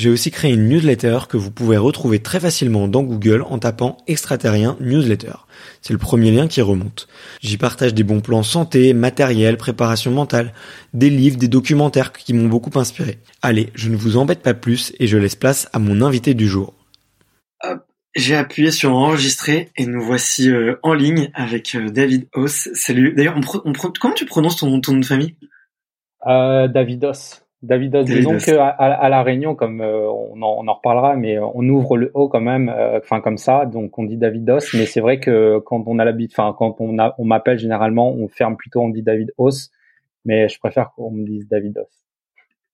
j'ai aussi créé une newsletter que vous pouvez retrouver très facilement dans Google en tapant extraterrien newsletter. C'est le premier lien qui remonte. J'y partage des bons plans santé, matériel, préparation mentale, des livres, des documentaires qui m'ont beaucoup inspiré. Allez, je ne vous embête pas plus et je laisse place à mon invité du jour. Hop, j'ai appuyé sur enregistrer et nous voici euh, en ligne avec euh, David Haus. Salut. D'ailleurs, on, comment tu prononces ton, ton nom de famille? Euh, David Haus. David, disons qu'à à, la Réunion, comme euh, on, en, on, en, reparlera, mais on ouvre le haut quand même, euh, enfin comme ça, donc on dit Davidos. Mais c'est vrai que quand on a l'habitude, enfin quand on, a, on m'appelle généralement, on ferme plutôt, on dit David Os, mais je préfère qu'on me dise Davidos.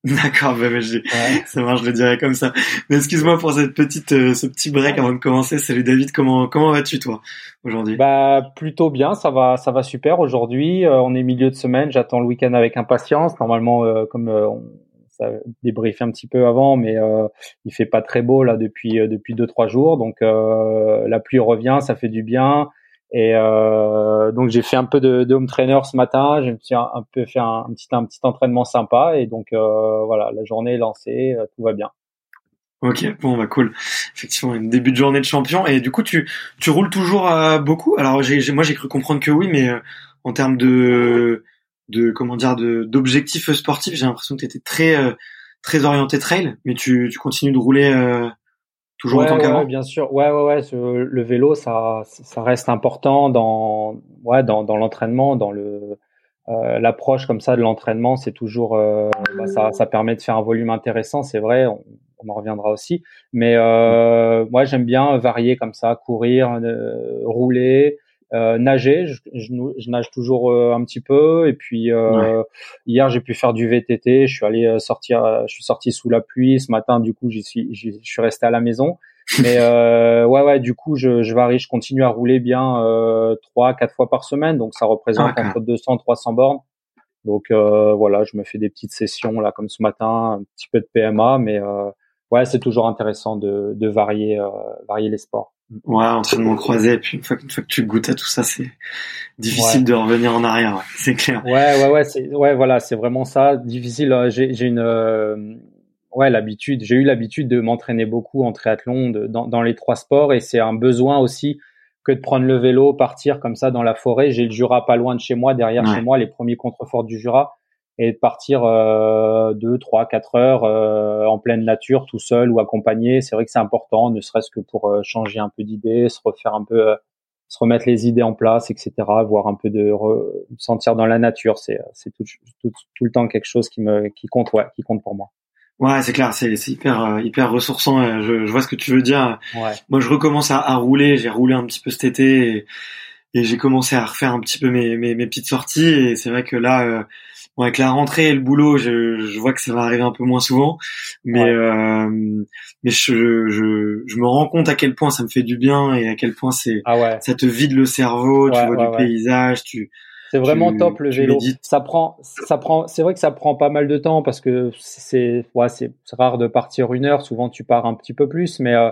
D'accord, bah, bah, ça marche, je le dirais comme ça. Mais excuse-moi pour cette petite, euh, ce petit break avant de commencer. Salut David, comment comment vas-tu toi aujourd'hui? Bah plutôt bien, ça va, ça va super aujourd'hui. on est milieu de semaine, j'attends le week-end avec impatience. Normalement, comme on, ça débriefé un petit peu avant, mais euh, il fait pas très beau là depuis euh, depuis deux trois jours, donc euh, la pluie revient, ça fait du bien. Et euh, donc j'ai fait un peu de, de, home trainer ce matin, j'ai un, un, peu fait un, petit un petit entraînement sympa et donc euh, voilà la journée est lancée, tout va bien. Ok, bon bah cool. Effectivement, début de journée de champion et du coup tu tu roules toujours beaucoup? Alors moi j'ai cru comprendre que oui, mais en termes de de comment dire de d'objectifs sportifs. J'ai l'impression que tu étais très euh, très orienté trail, mais tu, tu continues de rouler euh, toujours ouais, autant qu'avant. bien sûr. Ouais ouais ouais. le vélo ça ça reste important dans ouais dans dans l'entraînement, dans le euh, l'approche comme ça de l'entraînement, c'est toujours bah, ça ça permet de faire un volume intéressant. C'est vrai. On, on en reviendra aussi. Mais euh, moi, j'aime bien varier comme ça, courir, rouler, euh, nager, je, je, nage toujours euh, un petit peu. Et puis euh, hier, j'ai pu faire du VTT. Je suis allé sortir, je suis sorti sous la pluie. Ce matin, du coup, j'y suis, je suis resté à la maison. Mais ouais, ouais, du coup, je, je varie. Je continue à rouler bien trois, quatre fois par semaine. Donc ça représente ah, entre 200 300 bornes. Donc voilà, je me fais des petites sessions là, comme ce matin, un petit peu de PMA, mais ouais, c'est toujours intéressant de, de varier, varier les sports. Ouais, entraînement croisé, et puis une fois, une fois que tu goûtes à tout ça, c'est difficile de revenir en arrière, c'est clair. Ouais, ouais, ouais, c'est, ouais, voilà, c'est vraiment ça, difficile. Euh, j'ai, j'ai une, euh, ouais, l'habitude, j'ai eu l'habitude de m'entraîner beaucoup en triathlon, de, dans, dans les trois sports, et c'est un besoin aussi que de prendre le vélo, partir comme ça dans la forêt. J'ai le Jura pas loin de chez moi, derrière chez moi, les premiers contreforts du Jura et de partir euh, deux, trois, quatre heures euh, en pleine nature, tout seul ou accompagné. C'est vrai que c'est important, ne serait-ce que pour euh, changer un peu d'idée, se refaire un peu se remettre les idées en place, etc. Voir un peu de sentir dans la nature, c'est c'est tout, tout, tout le temps quelque chose qui me qui compte ouais, qui compte pour moi. Ouais, c'est clair, c'est hyper euh, hyper ressourçant. Je, je, vois ce que tu veux dire. Ouais. Moi, je recommence à, à rouler. J'ai roulé un petit peu cet été et, et j'ai commencé à refaire un petit peu mes, mes, mes petites sorties. Et c'est vrai que là, euh, bon, avec la rentrée et le boulot, je, je vois que ça va arriver un peu moins souvent. Mais euh, mais je, je, je me rends compte à quel point ça me fait du bien et à quel point c'est ah ouais. ça te vide le cerveau. tu vois du paysage. Tu c'est vraiment top le vélo. Ça prend, ça prend. C'est vrai que ça prend pas mal de temps parce que c'est, ouais, c'est rare de partir une heure. Souvent, tu pars un petit peu plus, mais euh,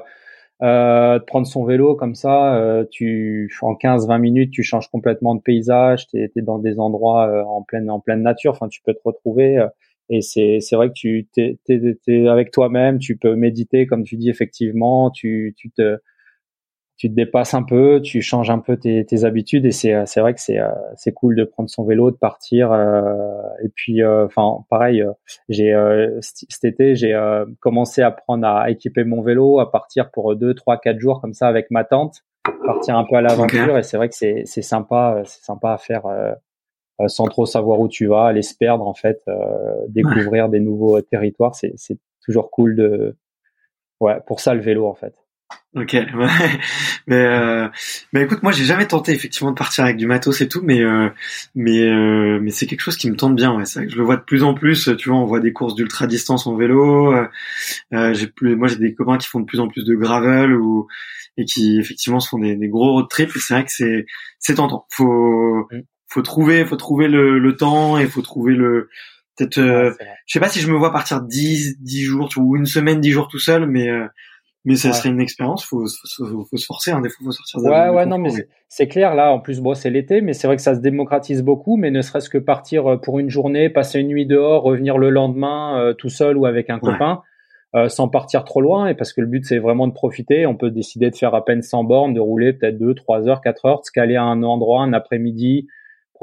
euh, de prendre son vélo comme ça, euh, tu en 15-20 minutes, tu changes complètement de paysage. Tu es, dans des endroits euh, en pleine en pleine nature. Enfin, tu peux te retrouver. Euh, et c'est c'est vrai que tu t'es, t'es, avec toi-même. Tu peux méditer, comme tu dis effectivement. Tu tu te tu te dépasses un peu, tu changes un peu tes, tes habitudes et c'est c'est vrai que c'est euh, c'est cool de prendre son vélo, de partir euh, et puis euh, enfin pareil, j'ai cet été j'ai commencé à prendre à équiper mon vélo, à partir pour deux, trois, quatre jours comme ça avec ma tante, partir un peu à l'aventure et c'est vrai que c'est c'est sympa, c'est sympa à faire sans trop savoir où tu vas, aller se perdre en fait, découvrir des nouveaux territoires, c'est c'est toujours cool de ouais pour ça le vélo en fait. Ok, ouais. mais euh, mais écoute, moi j'ai jamais tenté effectivement de partir avec du matos et tout, mais euh, mais euh, mais c'est quelque chose qui me tente bien. Ouais, c'est vrai que je le vois de plus en plus. Tu vois, on voit des courses d'ultra distance en vélo. Euh, euh, j'ai plus, moi j'ai des copains qui font de plus en plus de gravel ou et qui effectivement se font des, des gros road trips. C'est vrai que c'est c'est tentant. Faut mm. faut trouver faut trouver le, le temps et faut trouver le peut-être. je sais pas si je me vois partir 10 10 jours ou une semaine 10 jours tout seul, mais mais ça serait une expérience. Faut, faut, faut, se forcer. Hein, des fois, faut sortir. Ouais, ouais, non, mais c'est clair. Là, en plus, bon, c'est l'été, mais c'est vrai que ça se démocratise beaucoup. Mais ne serait-ce que partir euh, pour une journée, passer une nuit dehors, revenir le lendemain euh, tout seul ou avec un copain, euh, sans partir trop loin. Et parce que le but, c'est vraiment de profiter. On peut décider de faire à peine 100 bornes, de rouler peut-être 2, 3 heures, 4 heures, de se caler à un endroit, un après-midi,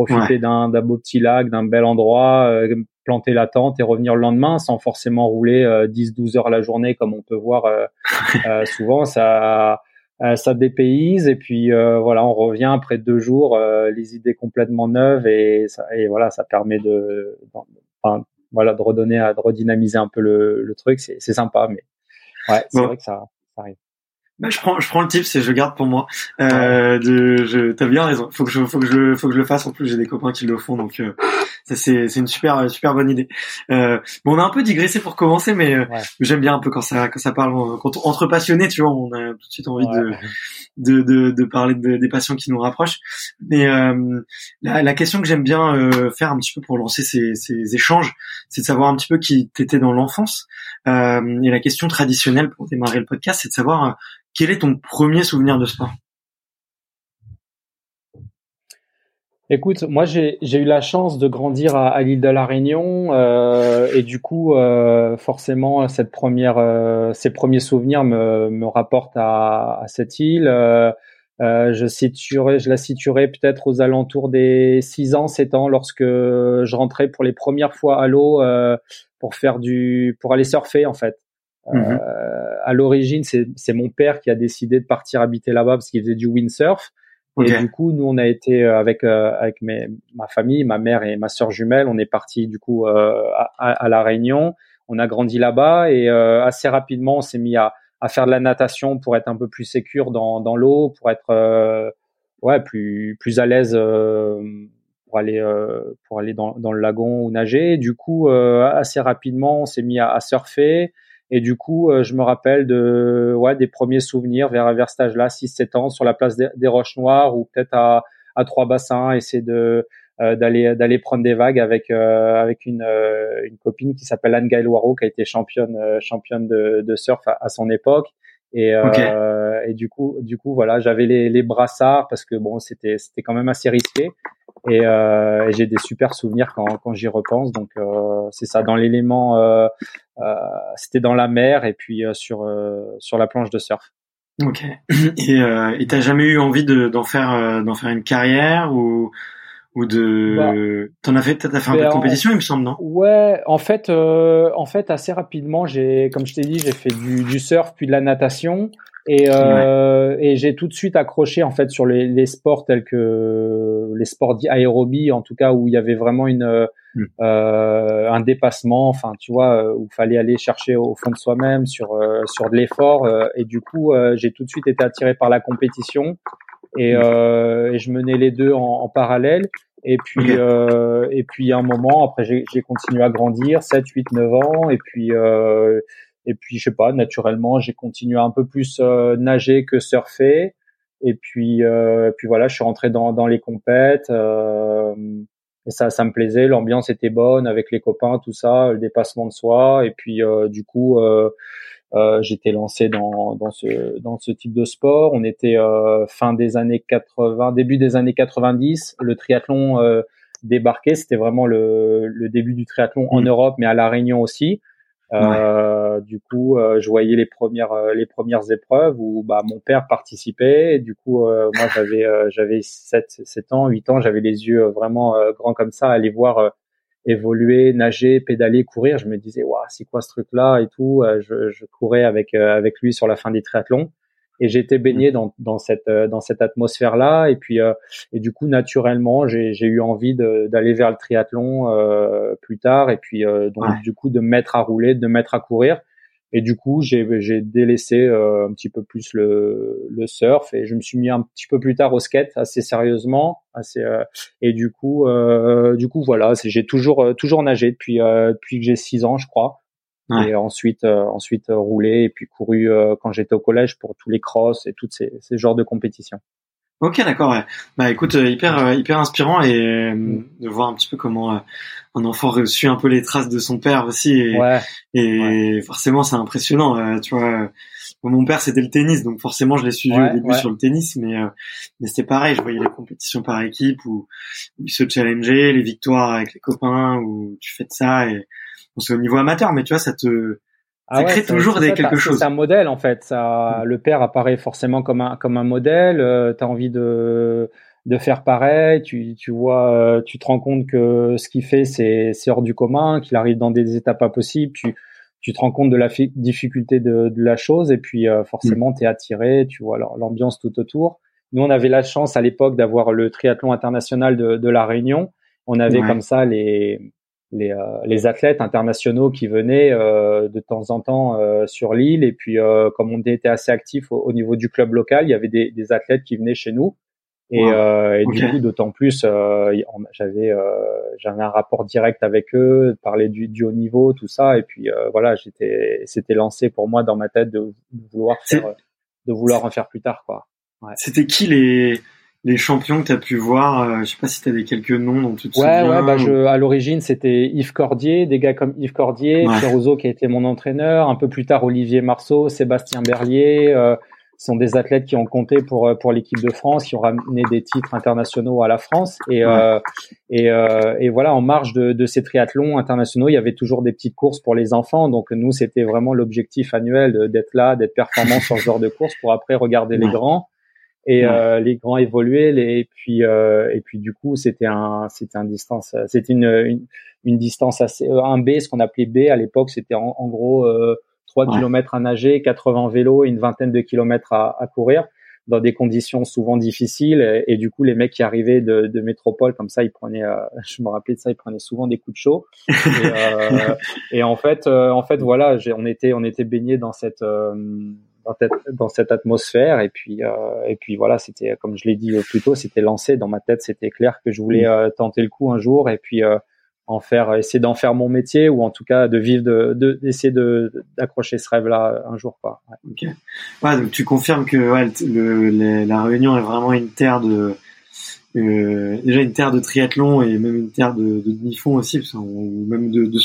profiter d'un beau petit lac, d'un bel endroit, euh, planter la tente et revenir le lendemain sans forcément rouler 10-12 euh, heures la journée comme on peut voir euh, euh souvent. Ça, ça dépayse et puis voilà, on revient après deux jours, les idées complètement neuves et, ça, et voilà, ça permet de, enfin, voilà, de redonner, de redynamiser un peu le, le truc. C'est sympa, mais ouais, c'est vrai que ça, ça arrive. Bah, je prends, je prends le tip, c'est je garde pour moi. Euh, de, je, t'as bien raison. Faut que je, faut que je, faut que je le fasse. En plus, j'ai des copains qui le font, donc euh, c'est, c'est une super, super bonne idée. Euh, bon, on a un peu digressé pour commencer, mais euh, j'aime bien un peu quand ça, quand ça parle quand entre passionnés, tu vois, on a tout de suite envie de, de, de, de, parler de, des passions qui nous rapprochent. Mais euh, la, la, question que j'aime bien euh, faire un petit peu pour lancer ces, ces échanges, c'est de savoir un petit peu qui t'étais dans l'enfance. et la question traditionnelle pour démarrer le podcast, c'est de savoir quel est ton premier souvenir de sport? Écoute, moi j'ai eu la chance de grandir à, à l'île de la Réunion euh, et du coup euh, forcément cette première, euh, ces premiers souvenirs me, me rapportent à, cette île. Je la situerai peut-être aux alentours des 6 ans, 7 ans lorsque je rentrais pour les premières fois à l'eau pour pour aller surfer en fait. Mhm. Euh, à l'origine, c'est mon père qui a décidé de partir habiter là-bas parce qu'il faisait du windsurf. Et du coup, nous, on a été euh, avec euh, avec mes, ma famille, ma mère et ma sœur jumelle, on est parti du coup à, à, la Réunion. On a grandi là-bas et assez rapidement, on s'est mis à, à faire de la natation pour être un peu plus sécure dans, dans l'eau, pour être ouais plus plus à l'aise pour aller pour aller dans, dans le lagon ou nager. Du coup, assez rapidement, on s'est mis à, à surfer. Et du coup, euh, je me rappelle de ouais des premiers souvenirs vers vers cet âge-là, 6-7 ans, sur la place des, Roches Noires ou peut-être à à trois bassins, essayer de euh, d'aller d'aller prendre des vagues avec euh, avec une une copine qui s'appelle Anne Gaël qui a été championne championne de, de surf à, son époque. Et, et du coup, du coup, voilà, j'avais les, les brassards parce que bon, c'était c'était quand même assez risqué. Et, euh, j'ai des super souvenirs quand, quand j'y repense. Donc euh, c'est ça, dans l'élément, euh, euh c'était dans la mer et puis euh, sur sur la planche de surf. Ok. Et t'as jamais eu envie de d'en faire d'en faire une carrière ou ou de bah, t'en as fait t'as fait un peu de compétition il me semble non? Ouais en fait euh, en fait assez rapidement j'ai comme je t'ai dit j'ai fait du, du, surf puis de la natation Et, euh, et j'ai tout de suite accroché en fait sur les, les sports tels que les sports aérobie, en tout cas où il y avait vraiment une mm. euh, un dépassement, enfin tu vois, euh, où il fallait aller chercher au fond de soi-même sur euh, sur de l'effort. Euh, et du coup, j'ai tout de suite été attiré par la compétition et, mm. et je menais les deux en, en parallèle. Et puis, euh, et puis, à un moment, après, j'ai continué à grandir, 7, 8, 9 ans. Et puis, euh, et puis, je sais pas, naturellement, j'ai continué à un peu plus euh, nager que surfer. Et puis, euh, puis voilà, je suis rentré dans, dans les compètes. Euh, et ça, ça me plaisait. L'ambiance était bonne avec les copains, tout ça, le dépassement de soi. Et puis, euh, du coup, euh, j'étais lancé dans, dans, ce, dans ce type de sport. On était fin des années 80, début des années 90. Le triathlon débarquait. C'était vraiment le, le début du triathlon en mmh. Europe, mais à La Réunion aussi. Euh, du coup, euh, je voyais les premières euh, les premières épreuves où bah mon père participait. Et du coup, moi j'avais j'avais 7 7 ans, 8 ans, j'avais les yeux vraiment grands comme ça, aller voir évoluer, nager, pédaler, courir. Je me disais waouh, c'est quoi ce truc là et tout. je, je courais avec avec lui sur la fin des triathlons et j'étais baigné mmh. dans, dans cette euh, dans cette atmosphère là et puis euh, et du coup naturellement j'ai j'ai eu envie d'aller vers le triathlon euh, plus tard et puis donc du coup de me mettre à rouler de me mettre à courir et du coup j'ai délaissé un petit peu plus le le surf et je me suis mis un petit peu plus tard au skate assez sérieusement assez et du coup du coup voilà j'ai toujours toujours nagé depuis depuis que j'ai six ans je crois et ensuite euh, ensuite euh, roulé et puis couru euh, quand j'étais au collège pour tous les crosses et tous ces, ces genres de compétitions. Ok, d'accord. Ouais. Bah écoute, hyper hyper inspirant et mm. de voir un petit peu comment un enfant suit un peu les traces de son père aussi. Et, ouais. et forcément, c'est impressionnant. tu vois, mon père c'était le tennis, donc forcément je l'ai suivi au début sur le tennis, mais mais c'était pareil. Je voyais les compétitions par équipe où, où il se challengeait, les victoires avec les copains, où tu fais de ça et c'est au niveau amateur, mais tu vois, ça te ah ça crée toujours des, quelque chose. C'est un modèle en fait. Ça, mm. le père apparaît forcément comme un comme un modèle. Euh, tu as envie de de faire pareil. Tu tu vois, euh, tu te rends compte que ce qu'il fait c'est c'est hors du commun, qu'il arrive dans des étapes pas possibles. Tu tu te rends compte de la difficulté de, de la chose et puis euh, forcément mm. tu es attiré. Tu vois l'ambiance tout autour. Nous on avait la chance à l'époque d'avoir le triathlon international de, de la Réunion. On avait comme ça les les, euh, les athlètes internationaux qui venaient euh, de temps en temps euh, sur l'île. Et puis, comme on était assez actif au, niveau du club local, il y avait des, des athlètes qui venaient chez nous. Et, et du coup, d'autant plus, j'avais j'avais un rapport direct avec eux, parler du, du haut niveau, tout ça. Et puis voilà, j'étais c'était lancé pour moi dans ma tête de, vouloir faire, de vouloir en faire plus tard, quoi. Ouais. C'était qui les les champions que tu as pu voir euh, Je sais pas si tu quelques noms dont tu te ouais, Ouais, bah je, à l'origine, c'était Yves Cordier, des gars comme Yves Cordier, ouais. qui a été mon entraîneur, un peu plus tard Olivier Marceau, Sébastien Berlier, euh, sont des athlètes qui ont compté pour euh, pour l'équipe de France, qui ont ramené des titres internationaux à la France. Et euh, et, euh, et voilà en marge de, de ces triathlons internationaux, il y avait toujours des petites courses pour les enfants. Donc nous, c'était vraiment l'objectif annuel d'être là, d'être performant sur ce genre de course pour après regarder les grands et euh, les grands évoluaient les, et puis euh, et puis du coup c'était un c'était un distance c'était une, une, une distance assez euh, un B ce qu'on appelait B à l'époque c'était en, en, gros euh, 3 km à nager 80 vélos et une vingtaine de kilomètres à, à, courir dans des conditions souvent difficiles. Et, du coup les mecs qui arrivaient de, de métropole comme ça ils prenaient euh, je me rappelais de ça ils prenaient souvent des coups de chaud. Et, euh, et en fait en fait voilà on était on était baigné dans cette dans, cette, dans cette atmosphère et puis euh, et puis voilà c'était comme je l'ai dit plus tôt c'était lancé dans ma tête c'était clair que je voulais mm. euh, tenter le coup un jour et puis euh, en faire essayer d'en faire mon métier ou en tout cas de vivre de d'essayer de d'accrocher ce rêve là un jour quoi ouais. ouais donc tu confirmes que ouais, le, la Réunion est vraiment une terre de euh, déjà une terre de triathlon et même une terre de, de demi-fond aussi, ou même de, de,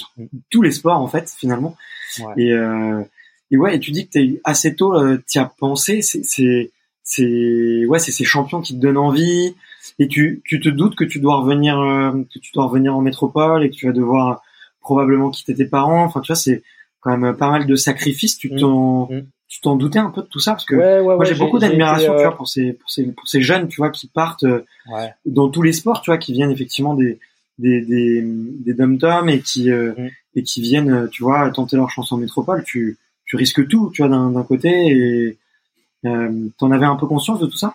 tous les sports en fait finalement. Ouais. Et, euh, et ouais, et tu dis que t'es assez tôt, euh, t'y as pensé. C'est, c'est, c'est, ouais, c'est ces champions qui te donnent envie. Et tu, tu te doutes que tu dois revenir, euh, que tu dois revenir en métropole et que tu vas devoir probablement quitter tes parents. Enfin, tu vois, c'est quand même pas mal de sacrifices. Tu mmh. t'en, mmh. tu t'en doutais un peu de tout ça parce que moi j'ai beaucoup d'admiration euh... pour ces, pour ces, pour ces jeunes, tu vois, qui partent euh, dans tous les sports, tu vois, qui viennent effectivement des, des, des, des dom et qui, euh, mmh. et qui viennent, tu vois, tenter leur chance en métropole. Tu, tu risques tout, tu vois, d'un côté, et, Euh, T'en avais un peu conscience de tout ça?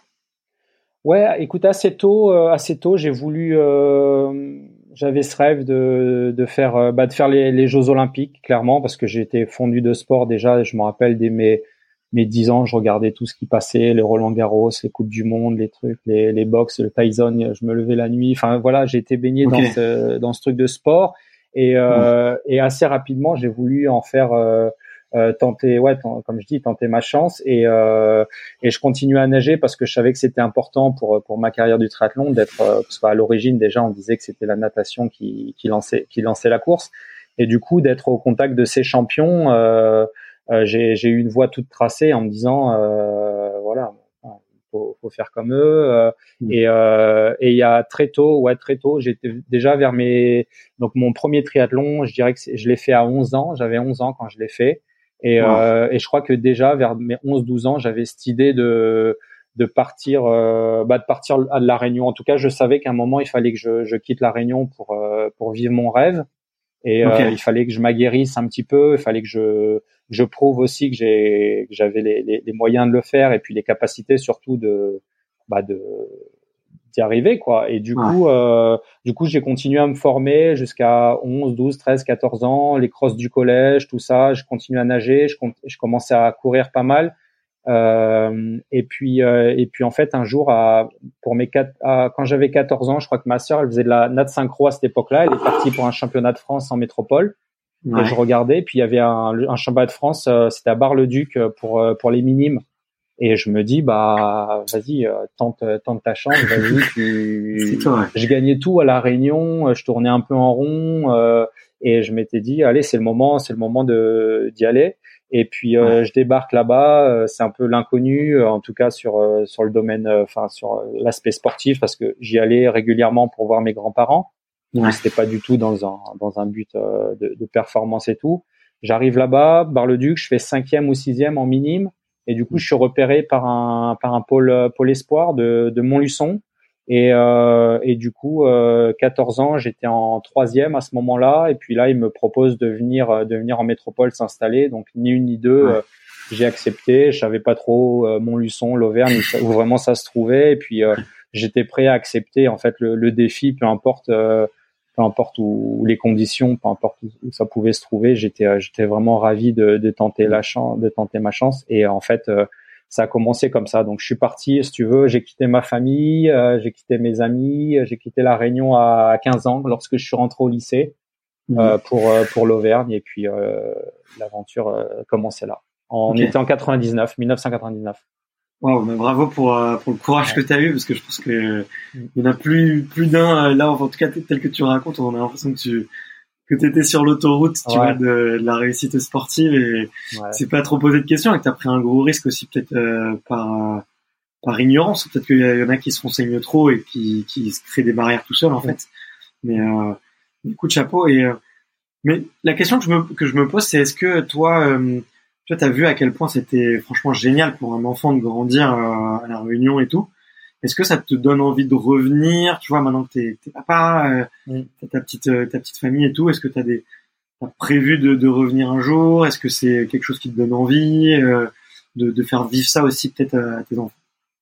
Ouais, écoute, assez tôt, euh, assez tôt, j'ai voulu, euh, j'avais ce rêve de, de faire, euh, bah, de faire les, les, Jeux Olympiques, clairement, parce que j'étais fondu de sport déjà. Je me rappelle dès mes mes dix ans, je regardais tout ce qui passait, les Roland Garros, les coupes du monde, les trucs, les, les box, le Tyson. Je me levais la nuit. Enfin voilà, j'ai été baigné dans ce dans ce truc de sport et euh, et assez rapidement, j'ai voulu en faire euh, tenter, ouais, comme je dis, tenter ma chance et euh, et je continue à nager parce que je savais que c'était important pour pour ma carrière du triathlon d'être euh, parce qu'à l'origine déjà on disait que c'était la natation qui qui lançait qui lançait la course et du coup d'être au contact de ces champions, euh, euh j'ai j'ai eu une voie toute tracée en me disant voilà faut, faut faire comme eux. Mmh. Et euh, et il y a très tôt, ouais, très tôt, j'étais déjà vers mes donc mon premier triathlon, je dirais que je l'ai fait à 11 ans. J'avais 11 ans quand je l'ai fait. Et, euh, et je crois que déjà vers mes 11-12 ans, j'avais cette idée de de partir euh, bah de partir à la Réunion. En tout cas, je savais qu'à un moment il fallait que je, je quitte la Réunion pour euh, pour vivre mon rêve. Et euh, il fallait que je m'aguerrisse un petit peu. Il fallait que je je prouve aussi que j'ai que j'avais les, les, les, moyens de le faire et puis les capacités surtout de bah de d'y arriver quoi. Et du coup euh, du coup j'ai continué à me former jusqu'à 11 12 13 14 ans les crosses du collège tout ça. Je continue à nager je, je commençais à courir pas mal. Euh, et puis euh, et puis en fait un jour à, pour mes quatre, quand j'avais 14 ans je crois que ma sœur elle faisait de la nat synchro à cette époque-là. Elle est partie pour un championnat de France en métropole. Et je regardais puis il y avait un, un championnat de France euh, c'était à Bar-le-Duc euh, pour pour les minimes et je me dis, bah, vas-y, euh, tente, tente ta chance, vas-y. Tu... Je gagnais tout à la Réunion, euh, je tournais un peu en rond, euh, et je m'étais dit, allez, c'est le moment, c'est le moment de d'y aller. Et puis je débarque là-bas, c'est un peu l'inconnu, en tout cas sur sur le domaine, enfin sur l'aspect sportif, parce que j'y allais régulièrement pour voir mes grands-parents. Ouais. C'était pas du tout dans un dans un but de, de performance et tout. J'arrive là-bas, Bar-le-Duc, je fais cinquième ou sixième en minime. Et du coup, je suis repéré par un par un pôle pôle espoir de de Montluçon. Et euh, et du coup, euh, 14 ans, j'étais en troisième à ce moment-là. Et puis là, il me propose de venir de venir en métropole s'installer. Donc ni une ni deux. Euh, j'ai accepté. Je savais pas trop euh, Montluçon, l'Auvergne où vraiment ça se trouvait. Et puis euh, j'étais prêt à accepter en fait le, le défi, peu importe peu importe où, les conditions, peu importe où, ça pouvait se trouver, j'étais euh, j'étais vraiment ravi de, de, tenter la chance, de tenter ma chance. Et en fait, euh, ça a commencé comme ça. Donc je suis parti, si tu veux, j'ai quitté ma famille, euh, j'ai quitté mes amis, j'ai quitté la Réunion à 15 ans lorsque je suis rentré au lycée mmh. pour pour l'Auvergne. Et puis l'aventure commençait là. On était en 99, 1999. Wow, mais bravo pour, euh, pour le courage que tu as eu parce que je pense que il y en a plus plus d'un euh, là en tout cas tel que tu racontes on a l'impression que tu que tu étais sur l'autoroute tu vois de, la réussite sportive et c'est pas trop posé de questions et que tu as pris un gros risque aussi peut-être euh, par par ignorance peut-être qu'il y en a qui se renseignent trop et qui qui se créent des barrières tout seul en fait. Mais euh, coup de chapeau et mais la question que je me que je me pose c'est est-ce que toi tu as vu à quel point c'était franchement génial pour un enfant de grandir euh, à la Réunion et tout. Est-ce que ça te donne envie de revenir Tu vois, maintenant que t'es es papa, euh, ta petite euh, ta petite famille et tout, est-ce que t'as des as prévu de, de revenir un jour? Est-ce que c'est quelque chose qui te donne envie euh, de, de faire vivre ça aussi peut-être à tes enfants?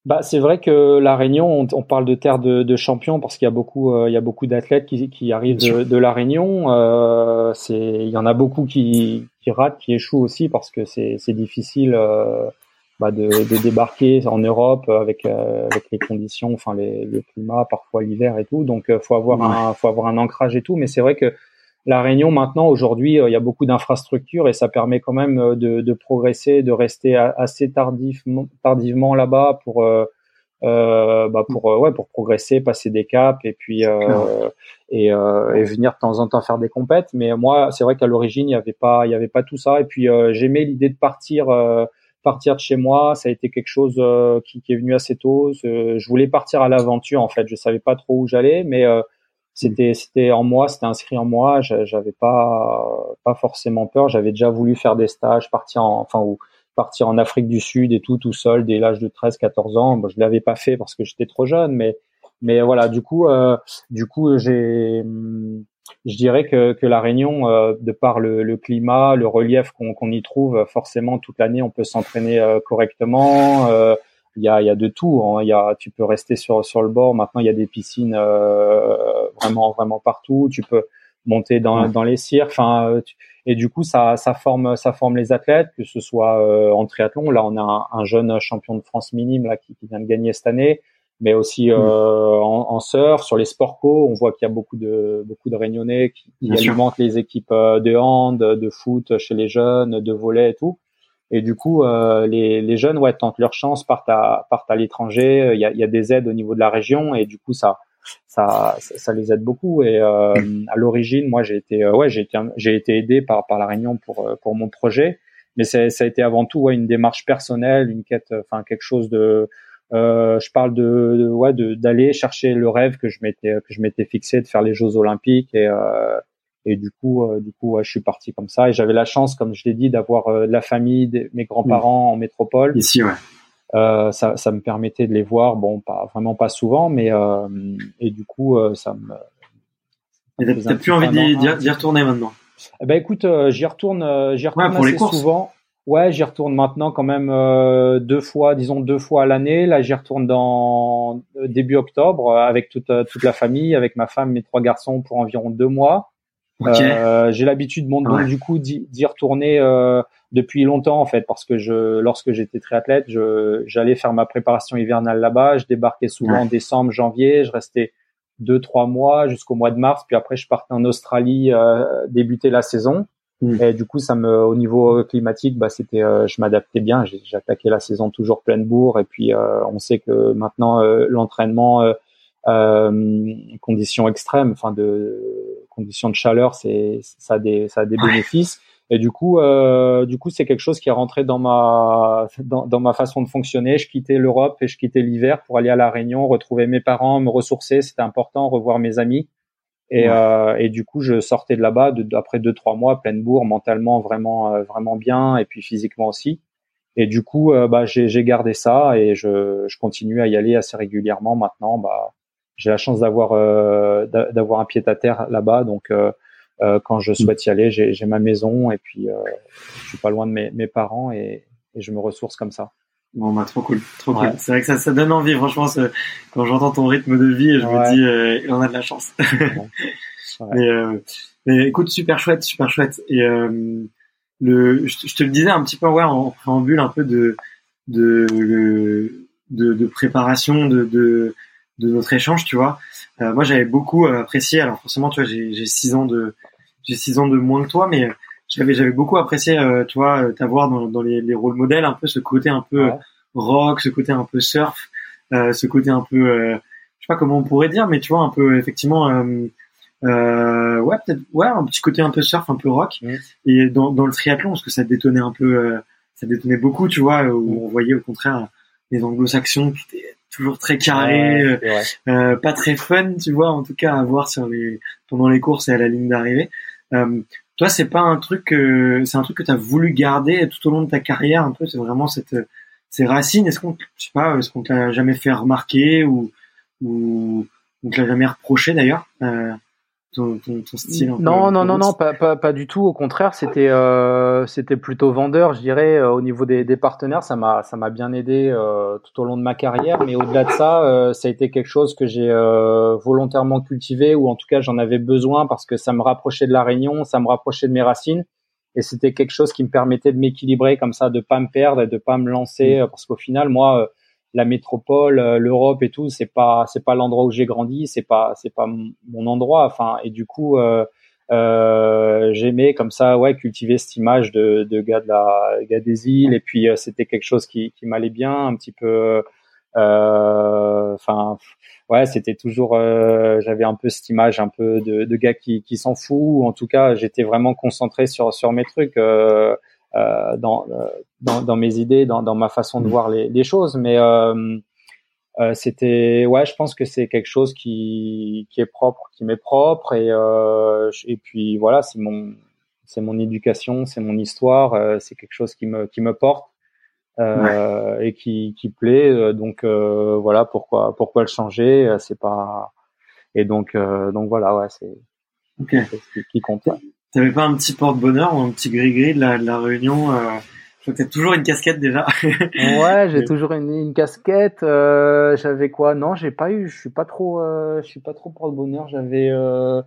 Bah, c'est vrai que la Réunion, on, parle de terre de, de champions parce qu'il y a beaucoup, euh, il y a beaucoup d'athlètes qui, qui arrivent de, de, la Réunion. Euh, c'est, il y en a beaucoup qui, qui ratent, qui échouent aussi parce que c'est, c'est difficile euh, bah, de, de, débarquer en Europe avec, euh, avec les conditions, enfin les, le climat, parfois l'hiver et tout. Donc, faut avoir un, faut avoir un ancrage et tout. Mais c'est vrai que la Réunion, maintenant, aujourd'hui, euh, il y a beaucoup d'infrastructures et ça permet quand même euh, de, de progresser, de rester assez tardivement, tardivement là-bas pour euh, euh, bah pour ouais pour progresser, passer des caps et puis euh, et, et, venir de temps en temps faire des compètes. Mais moi, c'est vrai qu'à l'origine, il y avait pas il y avait pas tout ça. Et puis j'aimais l'idée de partir partir de chez moi. Ça a été quelque chose qui, qui, est venu assez tôt. Je voulais partir à l'aventure en fait. Je savais pas trop où j'allais, mais c'était c'était en moi, c'était inscrit en moi. J'avais pas pas forcément peur. J'avais déjà voulu faire des stages, partir en, enfin ou partir en Afrique du Sud et tout tout seul dès l'âge de 13 14 ans. Bon, je l'avais pas fait parce que j'étais trop jeune, mais mais voilà, du coup euh, du coup j'ai je dirais que, que la Réunion, euh, de par le, le, climat, le relief qu'on y trouve, forcément toute l'année, on peut s'entraîner euh, correctement. Euh, il y, a, y a de tout. Hein. Y a, tu peux rester sur sur le bord. Maintenant, il y a des piscines vraiment vraiment partout. Tu peux monter dans, dans les cirques. Enfin, et du coup, ça, ça forme ça forme les athlètes, que ce soit en triathlon. Là, on a un, un, jeune champion de France minime là qui, qui vient de gagner cette année mais aussi euh, en, en, surf, sur les sports co, on voit qu'il y a beaucoup de beaucoup de Réunionnais qui, qui alimentent les équipes euh, de hand, de foot chez les jeunes, de volley et tout. Et du coup, euh, les, les, jeunes ouais tentent leur chance, partent à partent à l'étranger. Il y a, y a des aides au niveau de la région et du coup ça ça ça, les aide beaucoup. Et euh, à l'origine, moi j'ai été ouais j'ai été j'ai été aidé par par la Réunion pour pour mon projet, mais ça a été avant tout ouais, une démarche personnelle, une quête, enfin quelque chose de euh, je parle de, ouais de d'aller chercher le rêve que je m'étais que je m'étais fixé de faire les Jeux Olympiques et euh, et du coup euh, du coup je suis parti comme ça. Et j'avais la chance comme je l'ai dit d'avoir euh, la famille mes grands-parents en métropole. Ici ouais. Euh, ça, ça me permettait de les voir. Bon pas vraiment pas souvent mais et du coup ça me t'as plus envie d'y retourner maintenant? Eh ben écoute j'y retourne j'y retourne assez souvent. Ouais, j'y retourne maintenant quand même euh, deux fois, disons deux fois à l'année. Là, j'y retourne dans début octobre avec toute toute la famille, avec ma femme, mes trois garçons pour environ deux mois. J'ai l'habitude, bon, du coup, d'y retourner depuis longtemps en fait, parce que je, lorsque j'étais triathlète, je j'allais faire ma préparation hivernale là-bas. Je débarquais souvent en décembre, janvier. Je restais deux trois mois jusqu'au mois de mars, puis après je partais en Australie débuter la saison. Mm. Et du coup, ça me, au niveau climatique, bah, c'était, euh, je m'adaptais bien. J'attaquais la saison toujours pleine bourre. Et puis, euh, on sait que maintenant, euh, l'entraînement, conditions extrêmes, enfin de conditions de chaleur, c'est, ça a des, ça a des bénéfices. Et du coup, du coup, c'est quelque chose qui est rentré dans ma, dans, dans ma façon de fonctionner. Je quittais l'Europe et je quittais l'hiver pour aller à la Réunion, retrouver mes parents, me ressourcer. C'était important, revoir mes amis. Et, euh, et du coup, je sortais de là-bas de, après deux trois mois pleine bourre, mentalement vraiment euh, vraiment bien, et puis physiquement aussi. Et du coup, euh, bah, j'ai gardé ça et je, je, continue à y aller assez régulièrement maintenant. Bah, j'ai la chance d'avoir euh, d'avoir un pied à terre là-bas, donc euh, quand je souhaite y aller, j'ai ma maison et puis je suis pas loin de mes, mes parents et, et je me ressource comme ça. Bon bah trop cool, trop cool. C'est vrai que ça, ça donne envie, franchement, quand j'entends ton rythme de vie, je me dis, euh, il en a de la chance. mais, euh, mais, écoute, super chouette, super chouette. Et euh, le, je, te le disais un petit peu ouais, en préambule un peu de de de, de préparation de, de de notre échange, tu vois. Euh, moi, j'avais beaucoup apprécié. Alors forcément, tu vois, j'ai six ans de j'ai six ans de moins que toi, mais j'avais j'avais beaucoup apprécié euh, toi euh, t'avoir dans, dans les, les rôles modèles un peu ce côté un peu rock ce côté un peu surf euh, ce côté un peu euh, je sais pas comment on pourrait dire mais tu vois un peu effectivement euh, euh ouais peut-être ouais un petit côté un peu surf un peu rock et dans, dans le triathlon parce que ça détonnait un peu ça détonnait beaucoup tu vois où on voyait au contraire les anglo-saxons qui étaient toujours très carrés pas très fun tu vois en tout cas à voir sur les pendant les courses et à la ligne d'arrivée euh, toi, c'est pas un truc, c'est un truc que tu as voulu garder tout au long de ta carrière, un peu. C'est vraiment cette ces racines. Est-ce qu'on, je sais pas, est-ce qu'on t'a jamais fait remarquer ou ou on te l'a jamais reproché d'ailleurs euh, ton, style Non, non, non, non, pas, pas, pas du tout. Au contraire, c'était euh, c'était plutôt vendeur, je dirais. Euh, au niveau des, des partenaires, ça m'a ça m'a bien aidé euh, tout au long de ma carrière. Mais au-delà de ça, euh, ça a été quelque chose que j'ai euh, volontairement cultivé, ou en tout cas j'en avais besoin parce que ça me rapprochait de la Réunion, ça me rapprochait de mes racines, et c'était quelque chose qui me permettait de m'équilibrer comme ça, de pas me perdre et de pas me lancer, mmh. parce qu'au final, moi la métropole, euh, l'Europe et tout, c'est pas c'est pas l'endroit où j'ai grandi, c'est pas c'est pas mon endroit. Enfin et du coup euh, euh, j'aimais comme ça ouais cultiver cette image de, de gars de la gars des îles et puis euh, c'était quelque chose qui, qui m'allait bien un petit peu enfin ouais c'était toujours j'avais un peu cette image un peu de, de gars qui, qui s'en fout en tout cas j'étais vraiment concentré sur sur mes trucs euh, euh, dans, dans, mes idées, dans, dans, ma façon de mm. voir les, les choses. Mais euh, euh, c'était, ouais, je pense que c'est quelque chose qui, qui est propre, qui m'est propre. Et, euh, et puis voilà, c'est mon, c'est mon éducation, c'est mon histoire, c'est quelque chose qui me, qui me porte. Euh, et qui, qui plaît. Donc euh, voilà pourquoi pourquoi le changer. C'est pas et donc donc voilà ouais c'est ce qui, compte. T'avais pas un petit porte-bonheur ou un petit gris-gris de la, de la réunion euh... Je toujours une casquette déjà. ouais, j'ai toujours une, une casquette. Euh, j'avais quoi? Non, j'ai pas eu. Je suis pas trop. Euh, je suis pas trop porte-bonheur. J'avais. Euh,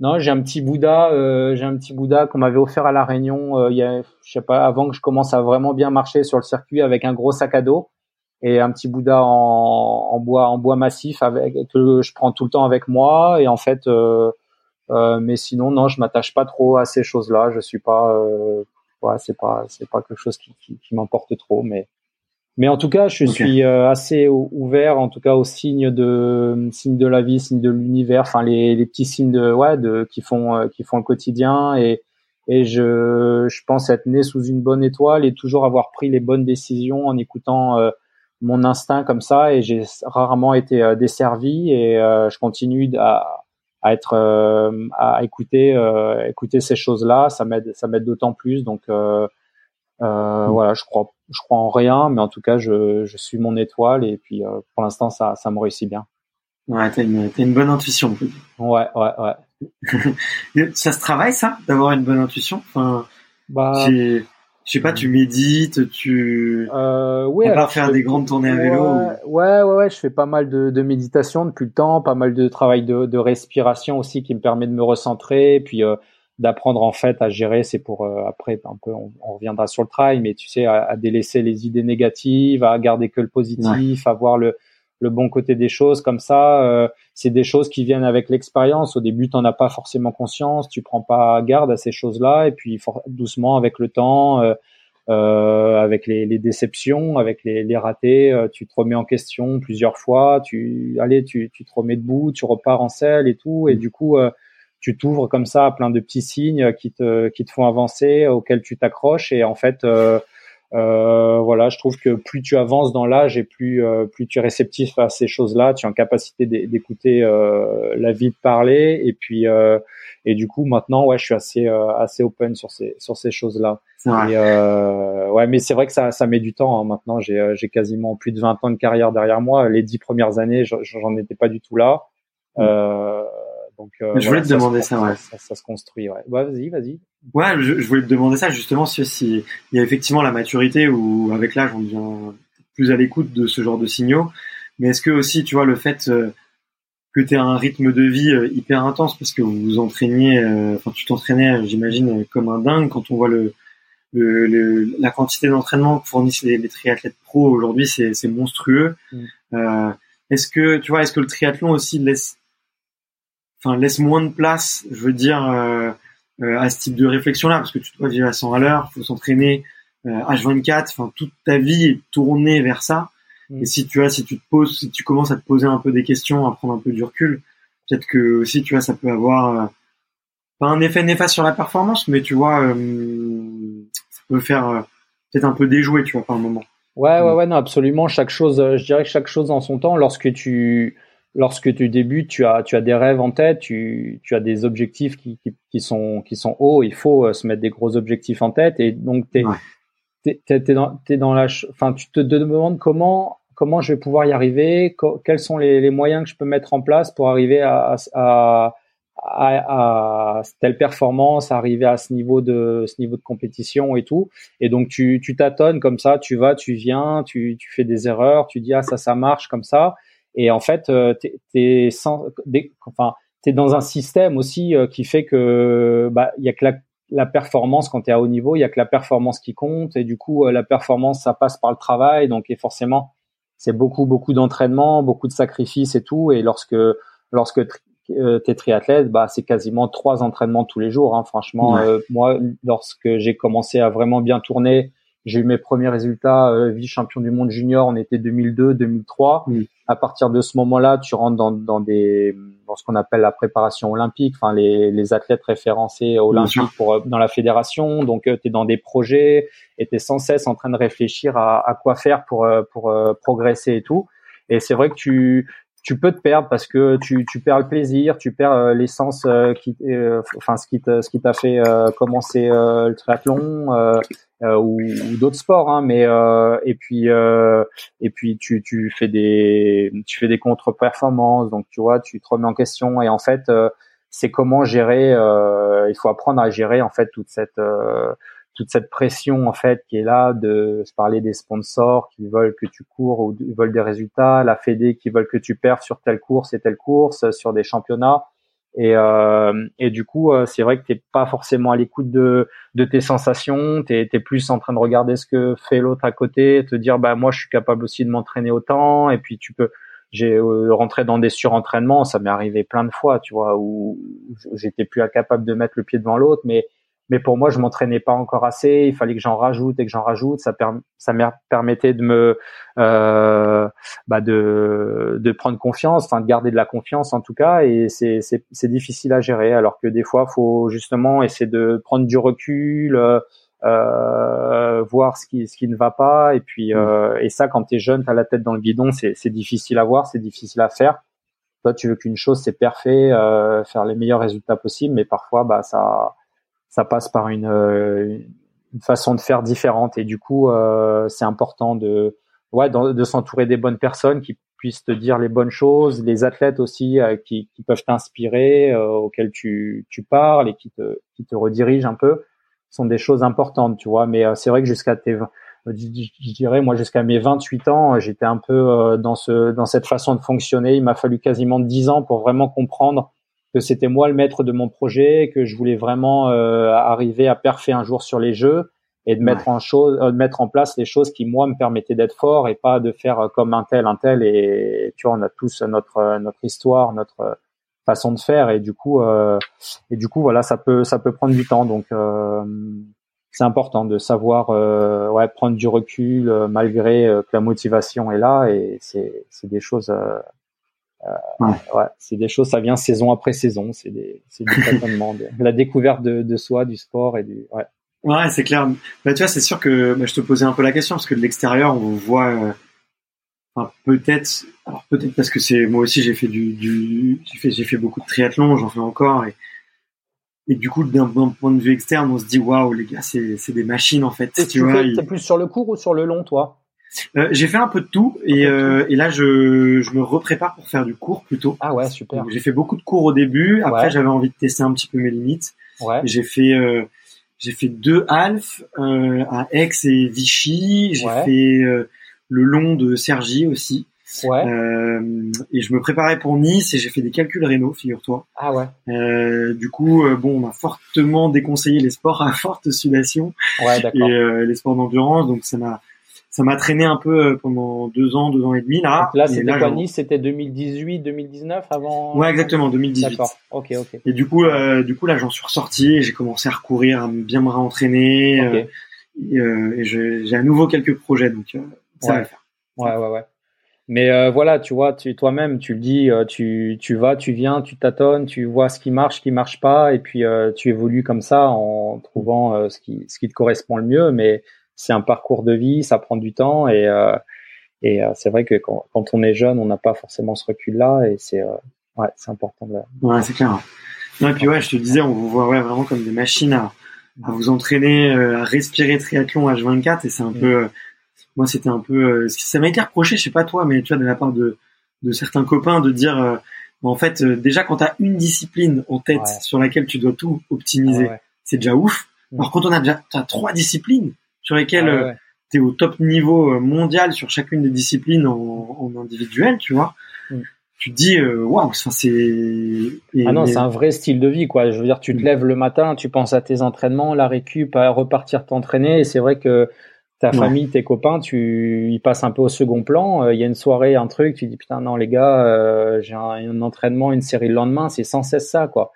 non, j'ai un petit Bouddha. Euh, j'ai un petit Bouddha qu'on m'avait offert à la Réunion. il y a, je sais pas, avant que je commence à vraiment bien marcher sur le circuit avec un gros sac à dos et un petit Bouddha en, en bois en bois massif avec que je prends tout le temps avec moi. Et en fait. Euh, mais sinon, non, je m'attache pas trop à ces choses-là. Je suis pas, euh, ouais, c'est pas, c'est pas quelque chose qui, qui, qui m'emporte trop. Mais, mais en tout cas, je suis euh, assez ouvert, en tout cas, aux signes de, signes de la vie, signes de l'univers, enfin les, les petits signes de, ouais, de qui font, euh, qui font le quotidien. Et, et je, je pense être né sous une bonne étoile et toujours avoir pris les bonnes décisions en écoutant mon instinct comme ça. Et j'ai rarement été desservi et je continue à à être euh, à écouter euh, écouter ces choses là ça m'aide ça m'aide d'autant plus. Donc euh, euh, mm. voilà je crois je crois en rien mais en tout cas je, je suis mon étoile et puis pour l'instant ça ça me réussit bien. Ouais t'as une t'as une bonne intuition. Ouais ouais ouais. Ça se travaille ça d'avoir une bonne intuition? Enfin bah je sais pas, tu médites, tu euh, ouais, à faire des grandes tournées à vélo. Ouais, ouais, ouais, je fais pas mal de, de, méditation depuis le temps, pas mal de travail de, de, respiration aussi qui me permet de me recentrer, puis euh, d'apprendre en fait à gérer. C'est pour euh, après un peu, on, reviendra sur le travail, mais tu sais, à, à, délaisser les idées négatives, à garder que le positif, à voir le le bon côté des choses comme ça. Euh, c'est des choses qui viennent avec l'expérience. Au début, tu n'en as pas forcément conscience, tu prends pas garde à ces choses-là, et puis doucement avec le temps, euh, euh, avec les, les, déceptions, avec les, les ratés, euh, tu te remets en question plusieurs fois. Tu, allez, tu, tu te remets debout, tu repars en selle et tout, et du coup, euh, tu t'ouvres comme ça à plein de petits signes qui te qui te font avancer, auxquels tu t'accroches, et en fait euh, voilà, je trouve que plus tu avances dans l'âge et plus euh, plus tu es réceptif à ces choses-là, tu es en capacité d'écouter euh, la vie de parler et puis euh, et du coup maintenant ouais, je suis assez assez open sur ces sur ces choses-là. ouais, mais c'est vrai que ça ça met du temps. Hein. Maintenant, j'ai j'ai quasiment plus de 20 ans de carrière derrière moi. Les dix premières années, j'en étais pas du tout là. Mm. Euh, donc, euh, je voulais te demander ça, ouais. Ça, se construit, ouais. vas-y, vas-y. Ouais, je, voulais te demander ça justement si, si il y a effectivement la maturité ou avec l'âge on devient plus à l'écoute de ce genre de signaux. Mais est-ce que aussi, tu vois, le fait euh, que tu aies un rythme de vie euh, hyper intense parce que vous vous entraîniez, enfin tu t'entraînais, j'imagine, comme un dingue quand on voit le, le, la quantité d'entraînement que fournissent les, les triathlètes pro aujourd'hui, c'est monstrueux. Mm. est-ce que, tu vois, est-ce que le triathlon aussi laisse enfin laisse moins de place, je veux dire, euh, euh, à ce type de réflexion-là, parce que tu dois vivre à 100 à l'heure, faut s'entraîner H24, euh, enfin toute ta vie est tournée vers ça. Mm. Et si tu as, si tu te poses, si tu commences à te poser un peu des questions, à prendre un peu du recul, peut-être que aussi, tu vois, ça peut avoir pas un effet néfaste sur la performance, mais tu vois, ça peut faire peut-être un peu déjouer, tu vois, par un moment. Ouais, ouais, mm. ouais, non, absolument. Chaque chose, je dirais que chaque chose en son temps. Lorsque tu lorsque tu débutes, tu as, tu as des rêves en tête, tu, tu as des objectifs qui, qui, qui, sont, qui sont hauts. Il faut euh, se mettre des gros objectifs en tête. Et donc, t'es, es, t'es, dans, es dans la, enfin, tu te demandes comment, comment je vais pouvoir y arriver, quels sont les, les, moyens que je peux mettre en place pour arriver à, à, à, à, telle performance, arriver à ce niveau de ce niveau de compétition et tout. Et donc tu tu tâtonnes comme ça, tu vas, tu viens, tu tu fais des erreurs, tu dis ah ça ça marche comme ça. Et en fait, euh, t'es es sans, enfin, t'es dans un système aussi euh, qui fait que bah il y a que la, la performance quand tu es à haut niveau, il y a que la performance qui compte et du coup euh, la performance ça passe par le travail donc et forcément c'est beaucoup beaucoup d'entraînement, beaucoup de sacrifices et tout et lorsque lorsque euh, t'es triathlète, bah c'est quasiment trois entraînements tous les jours. Hein. Franchement, moi, lorsque j'ai commencé à vraiment bien tourner, j'ai eu mes premiers résultats euh, vice-champion du monde junior, on était 2002, 2003. Mm. À partir de ce moment-là, tu rentres dans, dans des dans ce qu'on appelle la préparation olympique, enfin les, les athlètes référencés olympiques pour euh, dans la fédération. Donc euh, tu es dans des projets et tu es sans cesse en train de réfléchir à, à quoi faire pour pour progresser et tout. Et c'est vrai que tu tu peux te perdre parce que tu, tu perds le plaisir, tu perds l'essence qui, enfin ce qui ce qui t'a fait commencer le triathlon, euh, ou, ou d'autres sports, hein, mais euh, et puis euh, et puis tu, tu fais des tu fais des contre-performances, donc tu vois, tu te remets en question et en fait c'est comment gérer. il faut apprendre à gérer en fait toute cette toute cette pression en fait qui est là de se parler des sponsors qui veulent que tu cours ou veulent des résultats, la Fédé qui veulent que tu perds sur telle course et telle course, sur des championnats. Et, euh, et du coup, euh, c'est vrai que t'es pas forcément à l'écoute de, de tes sensations. T'es es plus en train de regarder ce que fait l'autre à côté, te dire bah moi je suis capable aussi de m'entraîner autant. Et puis tu peux, j'ai euh, rentré dans des surentraînements. Ça m'est arrivé plein de fois, tu vois, où j'étais plus incapable de mettre le pied devant l'autre, mais mais pour moi je m'entraînais pas encore assez. Il fallait que j'en rajoute et que j'en rajoute. Ça ça me permettait de me euh, bah de de prendre confiance enfin de garder de la confiance en tout cas. Et c'est c'est c'est difficile à gérer. Alors que des fois faut justement essayer de prendre du recul euh, euh voir ce qui ce qui ne va pas. Et puis mmh. euh, et ça quand tu es jeune tu as la tête dans le guidon c'est c'est difficile à voir c'est difficile à faire. Toi tu veux qu'une chose c'est parfait euh, faire les meilleurs résultats possibles. Mais parfois bah ça ça passe par une, euh, une, façon de faire différente et du coup euh, c'est important de ouais de, s'entourer des bonnes personnes qui puissent te dire les bonnes choses, les athlètes aussi euh, qui, peuvent t'inspirer, auxquels tu, tu parles et qui te, qui te redirigent un peu, sont des choses importantes, tu vois. Mais c'est vrai que jusqu'à tes, je dirais moi jusqu'à mes 28 ans, j'étais un peu dans ce, dans cette façon de fonctionner. Il m'a fallu quasiment 10 ans pour vraiment comprendre que c'était moi le maître de mon projet, que je voulais vraiment euh, arriver à perfer un jour sur les jeux et de mettre en chose, euh, de mettre en place les choses qui moi me permettaient d'être fort et pas de faire euh, comme un tel, un tel. Et tu vois, on a tous notre notre histoire, notre façon de faire et du coup et du coup voilà, ça peut ça peut prendre du temps. Donc c'est important de savoir ouais prendre du recul malgré que la motivation est là et c'est c'est des choses euh, ouais. c'est des choses, ça vient saison après saison. C'est des, c'est du tâtonnement, de, la découverte de, de, soi, du sport et du. Ouais, ouais c'est clair. Bah, tu vois, c'est sûr que bah, je te posais un peu la question parce que de l'extérieur, on voit. Euh, enfin, peut-être, alors peut-être parce que c'est moi aussi j'ai fait du, du j'ai fait j'ai fait beaucoup de triathlon, j'en fais encore et et du coup d'un point de vue externe, on se dit waouh les gars, c'est c'est des machines en fait. Et tu, vois, fais, plus sur le court ou sur le long, toi? Euh, j'ai fait un peu de tout et, euh, et là je, je me reprépare pour faire du cours plutôt. Ah ouais super. J'ai fait beaucoup de cours au début. Après j'avais envie de tester un petit peu mes limites. Ouais. J'ai fait euh, j'ai fait deux half euh, à Aix et Vichy. J'ai fait euh, le long de Sergi aussi. Ouais. et je me préparais pour Nice et j'ai fait des calculs rénaux, figure-toi. Ah ouais. du coup, bon, on m'a fortement déconseillé les sports à forte sudation ouais, et les sports d'endurance, donc ça m'a ça m'a traîné un peu euh, pendant deux ans, deux ans et demi là. là, c'était quoi Nice? C'était 2018, 2019 avant? Ouais, exactement, 2018. D'accord. Ok, ok. Et du coup, euh, du coup là, j'en suis ressorti et j'ai commencé à recourir, à bien me réentraîner. Euh, et, j'ai à nouveau quelques projets, donc ça va le faire. Ouais, ouais, ouais. Mais voilà, tu vois, tu toi-même, tu le dis, tu, tu vas, tu viens, tu tâtonnes, tu vois ce qui marche, ce qui marche pas, et puis tu évolues comme ça en trouvant ce qui ce qui te correspond le mieux. Mais c'est un parcours de vie, ça prend du temps et euh, et euh, c'est vrai que quand, quand, on est jeune, on n'a pas forcément ce recul-là et c'est euh, ouais, c'est important. De... Ouais, c'est clair. et puis ouais, je te disais, on vous voit ouais, vraiment comme des machines à, à vous entraîner, à respirer triathlon H24 et c'est un mm. peu, moi c'était un peu, ça m'a été reproché, je sais pas toi, mais tu vois de la part de de certains copains de dire, en fait, déjà quand tu as une discipline en tête sur laquelle tu dois tout optimiser, c'est déjà ouf. Mm. Alors quand on a déjà as trois disciplines, sur lesquels euh, tu es au top niveau euh, mondial sur chacune des disciplines en, individuel, tu vois. Mm. Tu te dis euh, waouh, ça c'est Ah non, c'est un vrai style de vie quoi. Je veux dire tu te mm. lèves le matin, tu penses à tes entraînements, la récup, à repartir t'entraîner et c'est vrai que ta famille, tes copains, tu ils passent un peu au second plan. Il y a une soirée, un truc, tu dis putain non les gars, j'ai un, entraînement, une série le lendemain, c'est sans cesse ça quoi.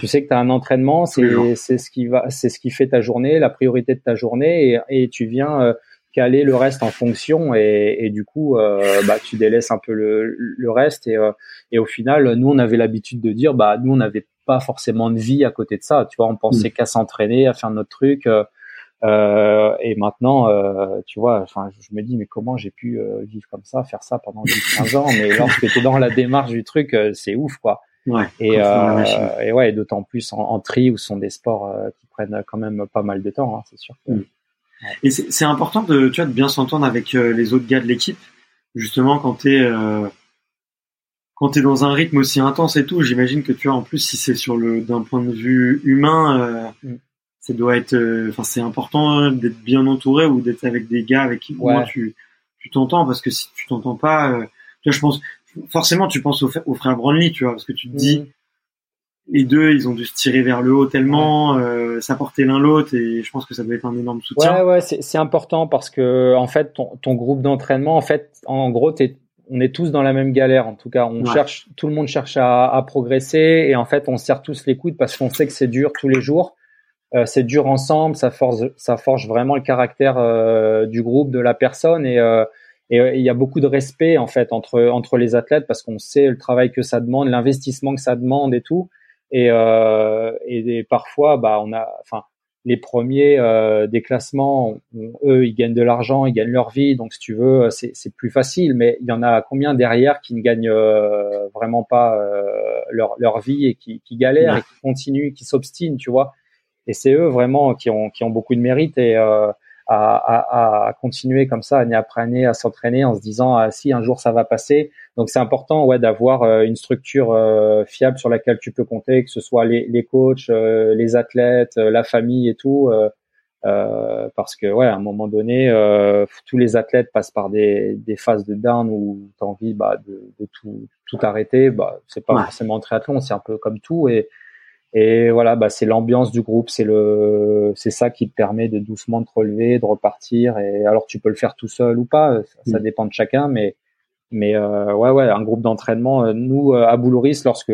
Tu sais que tu as un entraînement, c'est c'est ce qui va, c'est ce qui fait ta journée, la priorité de ta journée, et, et tu viens euh, caler le reste en fonction, et, et du coup, euh, bah tu délaisses un peu le, le reste, et, euh, et au final, nous on avait l'habitude de dire, bah nous on n'avait pas forcément de vie à côté de ça, tu vois, on pensait mm. qu'à s'entraîner, à faire notre truc. Euh, et maintenant, euh, tu vois, enfin, je me dis, mais comment j'ai pu vivre comme ça, faire ça pendant 10-15 ans? Mais lorsque tu es dans la démarche du truc, c'est ouf, quoi. Ouais, et, euh, et ouais, d'autant plus en, en, tri où ce sont des sports euh, qui prennent quand même pas mal de temps, hein, c'est sûr. Mm. Et c'est important de, tu vois, de bien s'entendre avec euh, les autres gars de l'équipe, justement quand tu es quand tu es dans un rythme aussi intense et tout, j'imagine que tu vois, en plus, si c'est sur le, d'un point de vue humain, mm. ça doit être, enfin, c'est important d'être bien entouré ou d'être avec des gars avec qui ouais. tu, tu t'entends parce que si tu t'entends pas, je pense, forcément, tu penses au, au frère Brownlee, tu vois, parce que tu te dis, mm. les deux, ils ont dû se tirer vers le haut tellement, euh, s'apporter l'un l'autre et je pense que ça doit être un énorme soutien. Ouais, ouais, c'est, important parce que, en fait, ton, ton groupe d'entraînement, en fait, en gros, t'es, on est tous dans la même galère. En tout cas, on cherche, tout le monde cherche à, à, progresser et en fait, on serre tous les coudes parce qu'on sait que c'est dur tous les jours. Euh, c'est dur ensemble, ça force, ça forge vraiment le caractère euh, du groupe, de la personne et et euh, il y a beaucoup de respect en fait entre entre les athlètes parce qu'on sait le travail que ça demande, l'investissement que ça demande et tout. Et, euh, et, et parfois, bah, on a, enfin, les premiers euh, des classements, eux, ils gagnent de l'argent, ils gagnent leur vie, donc si tu veux, c'est plus facile. Mais il y en a combien derrière qui ne gagnent euh, vraiment pas euh, leur, leur vie et qui, qui galèrent et qui continuent, qui s'obstinent, tu vois. Et c'est eux vraiment qui ont, qui ont beaucoup de mérite et euh, à, à, à, continuer comme ça année après année à s'entraîner en se disant ah si un jour ça va passer. Donc c'est important ouais d'avoir euh, une structure euh, fiable sur laquelle tu peux compter que ce soit les, les coachs euh, les athlètes la famille et tout euh, parce que ouais à un moment donné tous les athlètes passent par des, des phases de down où tu as envie bah, de, de, tout tout arrêter. Bah c'est pas forcément un triathlon c'est un peu comme tout et et voilà, bah, c'est l'ambiance du groupe, c'est le, c'est ça qui te permet de doucement te relever, de repartir. Et alors tu peux le faire tout seul ou pas, ça, mm. dépend de chacun, mais mais euh, ouais ouais, un groupe d'entraînement. Euh, nous euh, à Boulouris, lorsque,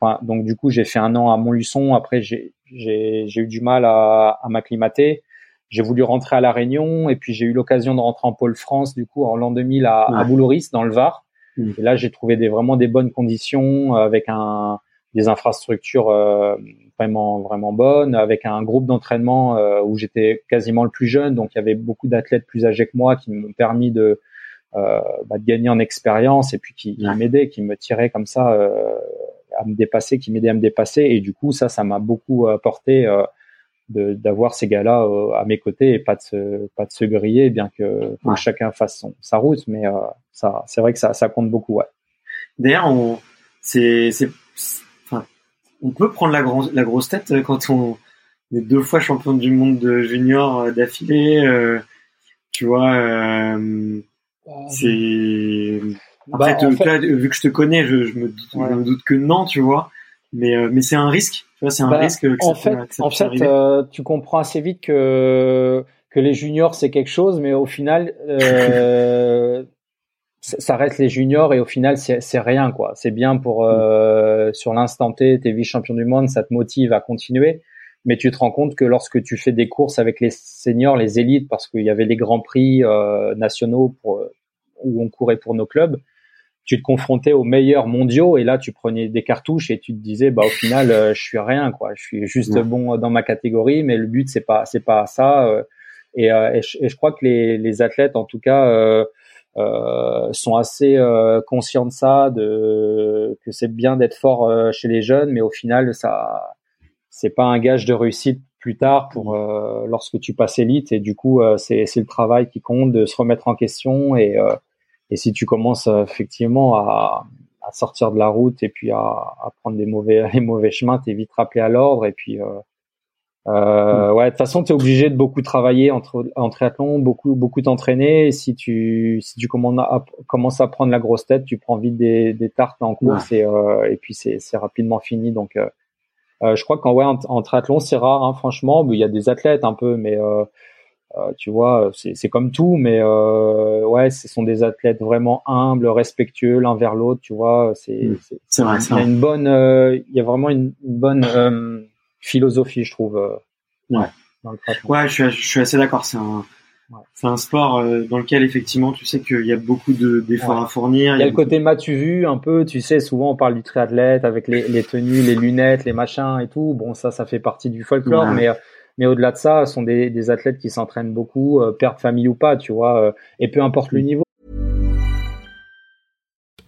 enfin, donc du coup j'ai fait un an à Montluçon. Après j'ai j'ai j'ai eu du mal à, à m'acclimater. J'ai voulu rentrer à la Réunion et puis j'ai eu l'occasion de rentrer en pôle France du coup en l'an 2000 à, à Boulouris dans le Var. Mm. Et là j'ai trouvé des vraiment des bonnes conditions avec un des infrastructures euh, vraiment vraiment bonnes, avec un groupe d'entraînement euh, où j'étais quasiment le plus jeune, donc il y avait beaucoup d'athlètes plus âgés que moi qui m'ont permis de, euh, bah, de gagner en expérience et puis qui, qui m'aidaient, qui me tiraient comme ça à me dépasser, qui m'aidaient à me dépasser. Et du coup, ça, ça m'a beaucoup apporté d'avoir ces gars-là à mes côtés et pas de se, pas de se griller, bien que, chacun fasse son, sa route. Mais ça, c'est vrai que ça, ça compte beaucoup. Ouais. D'ailleurs, on, c'est on peut prendre la, la grosse tête euh, quand on est deux fois champion du monde de junior euh, d'affilée. Euh, tu vois, c'est. En, bah, fait, vu que je te connais, je, me, doute, que non, tu vois. Mais, mais c'est un risque. Tu vois, c'est un bah, risque. Que en fait, en fait tu comprends assez vite que que les juniors c'est quelque chose, mais au final, ça reste les juniors et au final c'est rien quoi. C'est bien pour euh, sur l'instant T, t'es vice-champion du monde, ça te motive à continuer. Mais tu te rends compte que lorsque tu fais des courses avec les seniors, les élites, parce qu'il y avait les grands prix euh, nationaux pour, où on courait pour nos clubs, tu te confrontais aux meilleurs mondiaux et là tu prenais des cartouches et tu te disais bah au final euh, je suis rien quoi. Je suis juste bon dans ma catégorie, mais le but c'est pas c'est pas ça. Euh, et, et, je, et, je, crois que les, les athlètes en tout cas euh, sont assez euh, conscients de ça, de que c'est bien d'être fort euh, chez les jeunes, mais au final, ça, c'est pas un gage de réussite plus tard pour euh, lorsque tu passes élite. Et du coup, c'est c'est le travail qui compte de se remettre en question et et si tu commences effectivement à, à sortir de la route et puis à, à prendre des mauvais les mauvais chemins, t'es vite rappelé à l'ordre et puis euh, ouais, de toute façon, tu es obligé de beaucoup travailler entre en triathlon, beaucoup beaucoup t'entraîner. Si tu si tu commences à, prendre la grosse tête, tu prends vite des, des tartes en course et, euh, et puis c'est c'est rapidement fini. Donc, euh, euh je crois qu'en ouais, en, triathlon, c'est rare, hein, franchement. Il y a des athlètes un peu, mais euh, euh, tu vois, c'est c'est comme tout. Mais ouais, ce sont des athlètes vraiment humbles, respectueux l'un vers l'autre. Tu vois, c'est c'est vrai. Il y a une bonne, il y a vraiment une, une bonne philosophie, je trouve. Euh, ouais. ouais, je suis, je suis assez d'accord. C'est un, c'est un sport euh, dans lequel effectivement, tu sais qu'il y a beaucoup de d'efforts à fournir. Il y a, le côté matu vu un peu. Tu sais, souvent on parle du triathlète avec les, les tenues, les lunettes, les machins et tout. Bon, ça, ça fait partie du folklore, mais mais au-delà de ça, ce sont des, des athlètes qui s'entraînent beaucoup, euh, père de famille ou pas, tu vois, et peu importe le mm. niveau.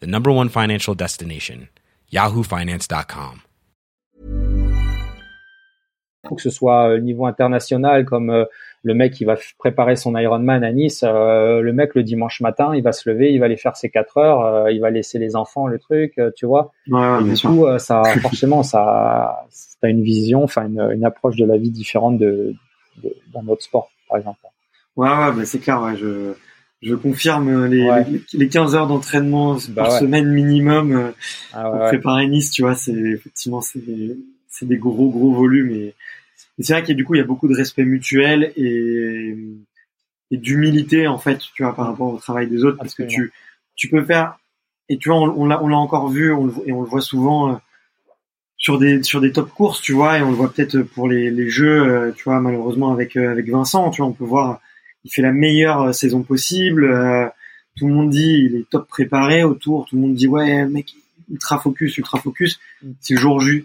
the number one financial destination, yahoofinance.com. Que ce soit au niveau international, comme euh, le mec qui va préparer son Ironman à Nice, euh, le mec le dimanche matin, il va se lever, il va aller faire ses 4 heures, euh, il va laisser les enfants, le truc, tu vois. Ouais, et du coup, ça, forcément, ça, t'as une vision, enfin une, une, approche de la vie différente de, de d'un autre sport, par exemple. Ouais, ouais, bah c'est clair. Ouais, je, je confirme les, les, 15 heures d'entraînement bah par semaine minimum ah pour préparer Nice. Tu vois, c'est effectivement c'est des, c'est des gros gros volumes et, c'est vrai qu'il y a du coup il y a beaucoup de respect mutuel et, et d'humilité en fait, tu vois, par rapport au travail des autres, parce que tu tu peux faire et tu vois, on, l'a on l'a encore vu on et on le voit souvent. Euh, sur des sur des top courses, tu vois, et on le voit peut-être pour les, les jeux, euh, tu vois, malheureusement avec euh, avec Vincent, tu vois, on peut voir il fait la meilleure euh, saison possible. Euh, tout le monde dit il est top préparé autour. Tout le monde dit ouais mec ultra focus, ultra focus. Mm. C'est le jour J.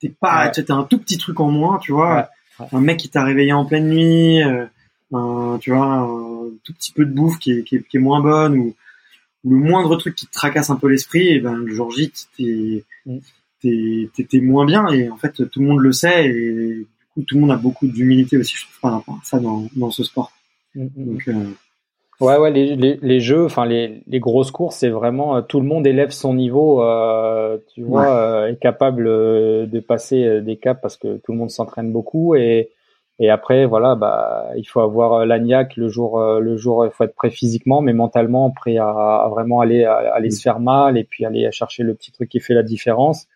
T'es pas, ouais. t'as un tout petit truc en moins, tu vois. Un mec qui t'a réveillé en pleine nuit, euh, un, tu vois, un tout petit peu de bouffe qui est, qui est, qui est moins bonne ou, le moindre truc qui te tracasse un peu l'esprit, et ben le jour J t'es mm. t'es moins bien et en fait tout le monde le sait et du coup tout le monde a beaucoup d'humilité aussi je trouve par rapport à ça dans, dans ce sport. Mm, mm. Donc, euh, Ouais, ouais, les, les, les jeux, enfin les, les grosses courses, c'est vraiment euh, tout le monde élève son niveau, euh, tu vois, euh, est capable de passer des caps parce que tout le monde s'entraîne beaucoup et et après voilà, bah il faut avoir l'agnac le jour le jour, il faut être prêt physiquement, mais mentalement prêt à, à vraiment aller à, aller se faire mal et puis aller chercher le petit truc qui fait la différence.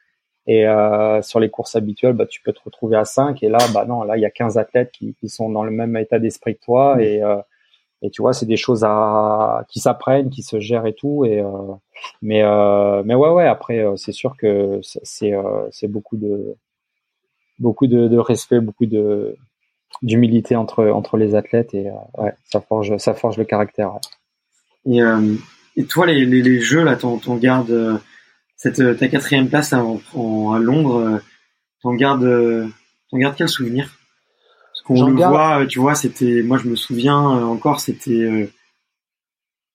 Et euh, sur les courses habituelles, bah, tu peux te retrouver à 5. Et là, bah non, là, il y a 15 athlètes qui, qui sont dans le même état d'esprit que toi. Mm. Et, euh, et tu vois, c'est des choses à, qui s'apprennent, qui se gèrent et tout. Et, euh, mais, mais ouais, ouais, après, c'est sûr que c'est, c'est beaucoup de, beaucoup de, de respect, beaucoup de, d'humilité entre, entre les athlètes. Et ouais, ça forge, ça forge le caractère. Et, et toi, les, les, les jeux, là, t'en gardes cette euh, ta quatrième place à, Londres, euh, t'en gardes, euh, t'en gardes quel souvenir? Parce qu'on le voit, tu vois, c'était, moi je me souviens encore, c'était,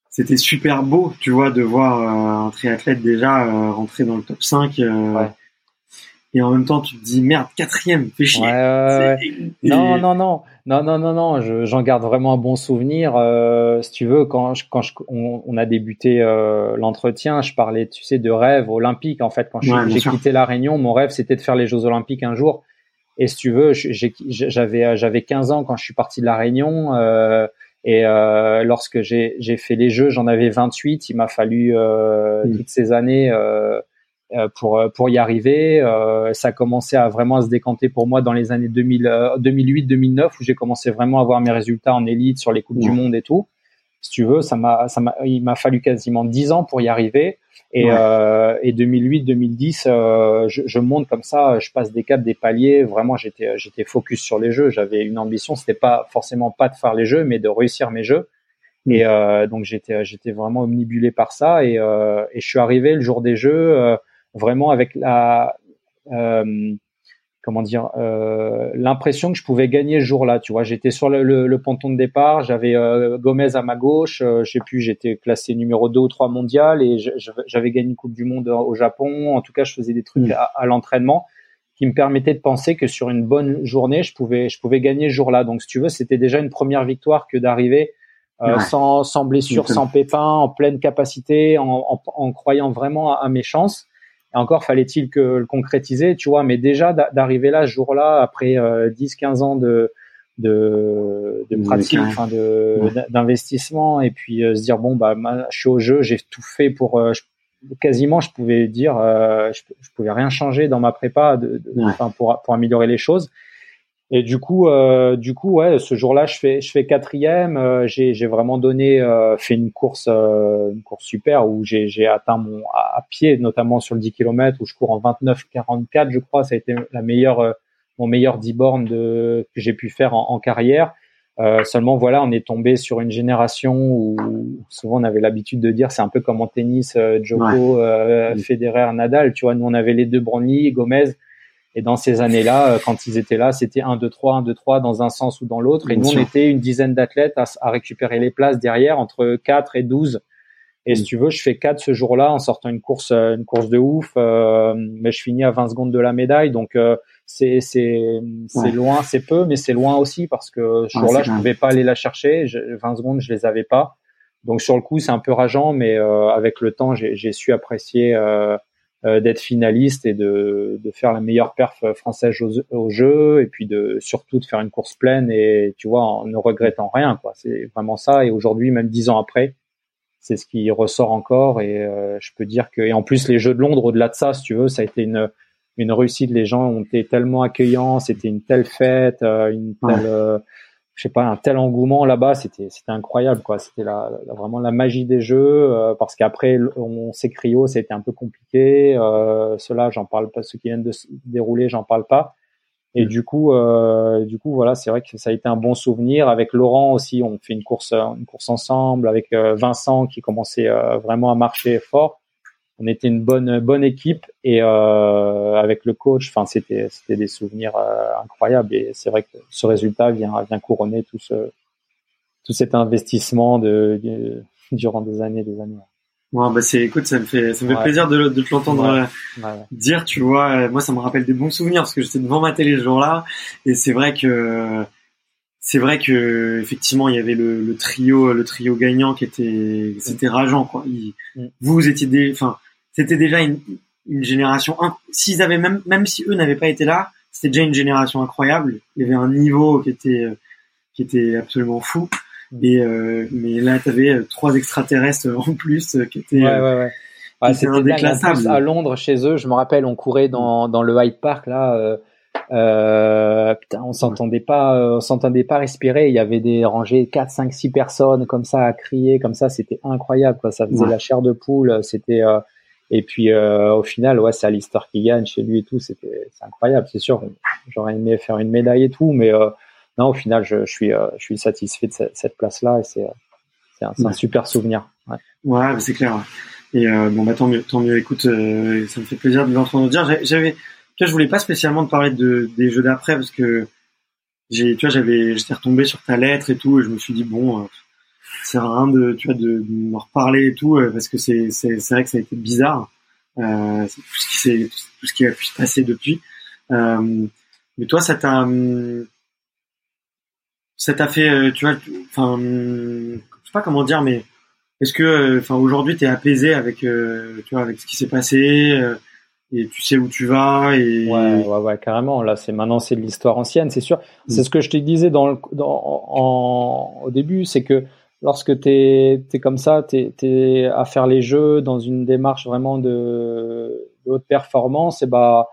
c'était super beau, tu vois, de voir un triathlète déjà rentrer dans le top 5. Ouais et en même temps tu te dis merde quatrième fais chier. Non non non. Non non non non j'en garde vraiment un bon souvenir. Euh, si tu veux quand je, quand je, on, a débuté euh, l'entretien je parlais tu sais de rêve olympique en fait. Quand j'ai quitté la Réunion mon rêve c'était de faire les Jeux olympiques un jour. Et si tu veux j'avais j'avais 15 ans quand je suis parti de la Réunion euh, et euh, lorsque j'ai fait les Jeux j'en avais 28 il m'a fallu euh, toutes ces années euh, euh, pour euh, pour y arriver. Euh, ça a commencé à vraiment se décanter pour moi dans les années 2000, 2008-2009 où j'ai commencé vraiment à voir mes résultats en élite sur les coupes du monde et tout. Si tu veux, ça m'a ça m'a il m'a fallu quasiment 10 ans pour y arriver. Et, euh, et 2008-2010, euh, je, je, monte comme ça, je passe des caps, des paliers. Vraiment, j'étais j'étais focus sur les jeux. J'avais une ambition, c'était pas forcément pas de faire les jeux, mais de réussir mes jeux. Et euh, donc j'étais j'étais vraiment omnibulé par ça. Et, et je suis arrivé le jour des jeux vraiment avec la euh, comment dire euh, l'impression que je pouvais gagner ce jour-là. Tu vois, j'étais sur le, le, le, ponton de départ, j'avais euh, Gomez à ma gauche, euh, je sais plus, j'étais classé numéro 2 ou 3 mondial et j'avais gagné une Coupe du Monde au Japon. En tout cas, je faisais des trucs mm. à, à l'entraînement qui me permettaient de penser que sur une bonne journée, je pouvais je pouvais gagner ce jour-là. Donc, si tu veux, c'était déjà une première victoire que d'arriver euh, sans, sans blessure, sans pépin, en pleine capacité, en, en, en croyant vraiment à, à mes chances. Et encore fallait-il que le concrétiser, tu vois. Mais déjà d'arriver là, ce jour-là, après 10-15 euh, ans de de, de pratique, enfin de d'investissement, et puis euh, se dire bon bah je suis au jeu, j'ai tout fait pour euh, quasiment, je pouvais dire, je, je, pouvais rien changer dans ma prépa, de, de pour pour améliorer les choses. Et du coup, euh, du coup, ouais, ce jour-là, je fais, je fais quatrième. Euh, j'ai, vraiment donné, euh, fait une course, euh, une course super où j'ai, atteint mon à, pied, notamment sur le 10 km où je cours en 29-44, je crois. Ça a été la meilleure, mon meilleur 10 bornes de, que j'ai pu faire en, en carrière. Euh, seulement voilà, on est tombé sur une génération où souvent on avait l'habitude de dire c'est un peu comme en tennis, euh, Djoko, euh, Federer, Nadal. Tu vois, nous on avait les deux Brownlee, Gomez. Et dans ces années-là, euh, quand ils étaient là, c'était 1, 2, 3, 1, 2, 3 dans un sens ou dans l'autre. Et nous, on était une dizaine d'athlètes à, à, récupérer les places derrière entre 4 et 12. Et si mm. tu veux, je fais 4 ce jour-là en sortant une course, une course de ouf. Euh, mais je finis à 20 secondes de la médaille. Donc, euh, c'est c'est c'est loin, c'est peu, mais c'est loin aussi parce que ce jour-là, je pouvais pas aller la chercher. 20 secondes, je les avais pas. Donc sur le coup, c'est un peu rageant, mais euh, avec le temps, j'ai su apprécier euh, euh, d'être finaliste et de, de faire la meilleure perf française au, au, jeu, et puis de surtout de faire une course pleine et tu vois en ne regrettant rien. quoi. C'est vraiment ça. Et aujourd'hui, même dix ans après, c'est ce qui ressort encore. Et je peux dire que et en plus les Jeux de Londres, au-delà de ça, si tu veux, ça a été une une réussite. Les gens ont été tellement accueillants, c'était une telle fête, euh, une telle, euh, je sais pas, un tel engouement là-bas. C'était c'était incroyable quoi. C'était la, vraiment la magie des jeux euh, parce qu'après on sait cryo, c'était un peu compliqué. Euh, ceux-là, j'en parle pas. Ceux qui viennent de se dérouler, j'en parle pas. Et mm. du coup, euh, du coup, voilà, c'est vrai que ça a été un bon souvenir. Avec Laurent aussi, on fait une course, une course ensemble. Avec Vincent qui commençait vraiment à marcher fort on était une bonne bonne équipe et euh, avec le coach, enfin c'était c'était des souvenirs euh, incroyables et c'est vrai que ce résultat vient vient couronner tout ce tout cet investissement de, durant des années des années. Bon, bah c'est écoute, ça me fait ça me fait plaisir de, de te l'entendre euh, dire, tu vois. Moi, ça me rappelle des bons souvenirs parce que j'étais devant ma télé ce jour-là et c'est vrai que c'est vrai que effectivement il y avait le, le, trio le trio gagnant qui était c'était rageant quoi. Mm. vous vous étiez des enfin c'était déjà une, une génération s'ils avaient même même si eux n'avaient pas été là c'était déjà une génération incroyable il y avait un niveau qui était qui était absolument fou mm. et euh, mais là tu avais euh, trois extraterrestres en plus euh, qui étaient ouais, ouais, ouais. Ah, c'était indéclassable à Londres chez eux je me rappelle on courait dans dans le Hyde Park là euh, euh, putain, on s'entendait pas, euh, on s'entendait pas respirer. Il y avait des rangées 4, 5, 6 personnes comme ça à crier, comme ça, c'était incroyable. Quoi. Ça faisait la chair de poule. C'était euh, et puis euh, au final, ouais, c'est Alistair qui gagne chez lui et tout. C'était c'est incroyable, c'est sûr. J'aurais aimé faire une médaille et tout, mais non, au final, je, suis je suis satisfait de cette, place-là et c'est un, super souvenir. Ouais, c'est clair. Et bon, bah tant mieux, tant mieux. Écoute, ça me fait plaisir de l'entendre dire. J'avais tu je voulais pas spécialement te parler de, des jeux d'après parce que j'ai, tu vois, j'avais, j'étais retombé sur ta lettre et tout, et je me suis dit bon, euh, c'est rien de, tu vois, de, de me reparler et tout, euh, parce que c'est, c'est, c'est vrai que ça a été bizarre, euh, tout ce qui s'est, tout ce qui a pu se passer depuis. Euh, mais toi, ça t'a, ça t'a fait, tu vois, enfin, je sais pas comment dire, mais est-ce que, enfin, aujourd'hui, t'es apaisé avec, tu vois, avec ce qui s'est passé et tu sais où tu vas et ouais ouais ouais carrément là c'est maintenant c'est de l'histoire ancienne c'est sûr c'est mm. ce que je te disais dans, le, dans en, au début c'est que lorsque tu es, comme ça tu es, à faire les jeux dans une démarche vraiment de, de haute performance et bah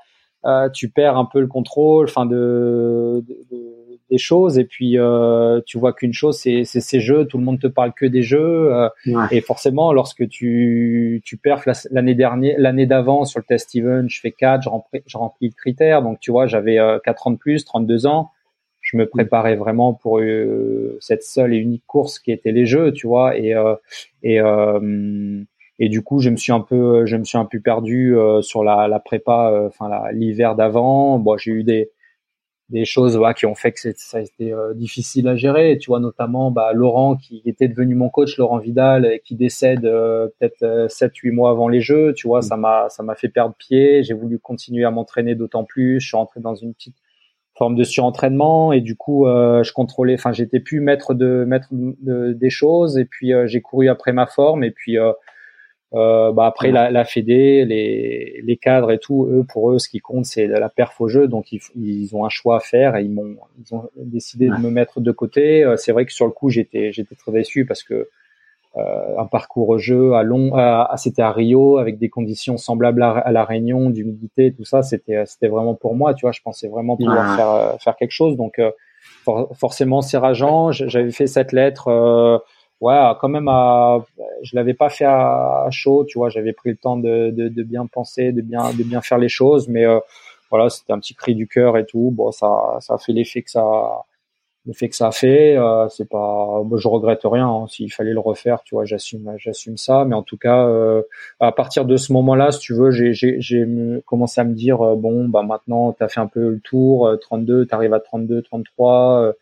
euh, tu perds un peu le contrôle enfin de, de des choses. Et puis euh, tu vois qu'une chose c'est ces jeux tout le monde te parle que des jeux euh, et forcément lorsque tu tu perds l'année dernière l'année d'avant sur le test even je fais 4 je remplis je remplis le critère. Donc tu vois j'avais euh, 4 ans de plus 32 ans je me préparais vraiment pour euh, cette seule et unique course qui était les jeux tu vois et euh, et et du coup je me suis un peu je me suis un peu perdu sur la, la prépa enfin l'hiver d'avant bon j'ai eu des des choses ouais, qui ont fait que ça a été euh, difficile à gérer. Tu vois, notamment bah, Laurent qui était devenu mon coach, Laurent Vidal, et qui décède euh, peut-être euh, 7-8 mois avant les Jeux. Tu vois, mm. ça m'a ça m'a fait perdre pied. J'ai voulu continuer à m'entraîner d'autant plus. Je suis rentré dans une petite forme de surentraînement et du coup euh, je contrôlais. Enfin, j'étais plus maître de maître de, des choses et puis j'ai couru après ma forme et puis euh, bah après la, la Fédé, les, les cadres et tout, eux pour eux ce qui compte c'est la perf au jeu, donc ils, ils ont un choix à faire et ils m'ont ils ont décidé de me mettre de côté. Euh, c'est vrai que sur le coup j'étais j'étais très déçu parce que euh, un parcours au jeu à long, à, c'était à Rio avec des conditions semblables à, la Réunion, d'humidité, tout ça, c'était c'était vraiment pour moi, tu vois. Je pensais vraiment pouvoir faire euh, faire quelque chose, donc euh, forcément c'est rageant. J'avais fait cette lettre ouais, quand même, à, je l'avais pas fait à, chaud, tu vois. J'avais pris le temps de, de, de, bien penser, de bien, de bien faire les choses, mais euh, voilà, c'était un petit cri du cœur et tout. Bon, ça, ça a fait l'effet que ça, le fait que ça a fait, euh, c'est pas, je regrette rien. Hein. S'il fallait le refaire, tu vois, j'assume, j'assume ça. Mais en tout cas, euh, à partir de ce moment-là, si tu veux, j'ai, j'ai, commencé à me dire, euh, bon, bah maintenant, t'as fait un peu le tour, 32, t'arrives à 32, 33.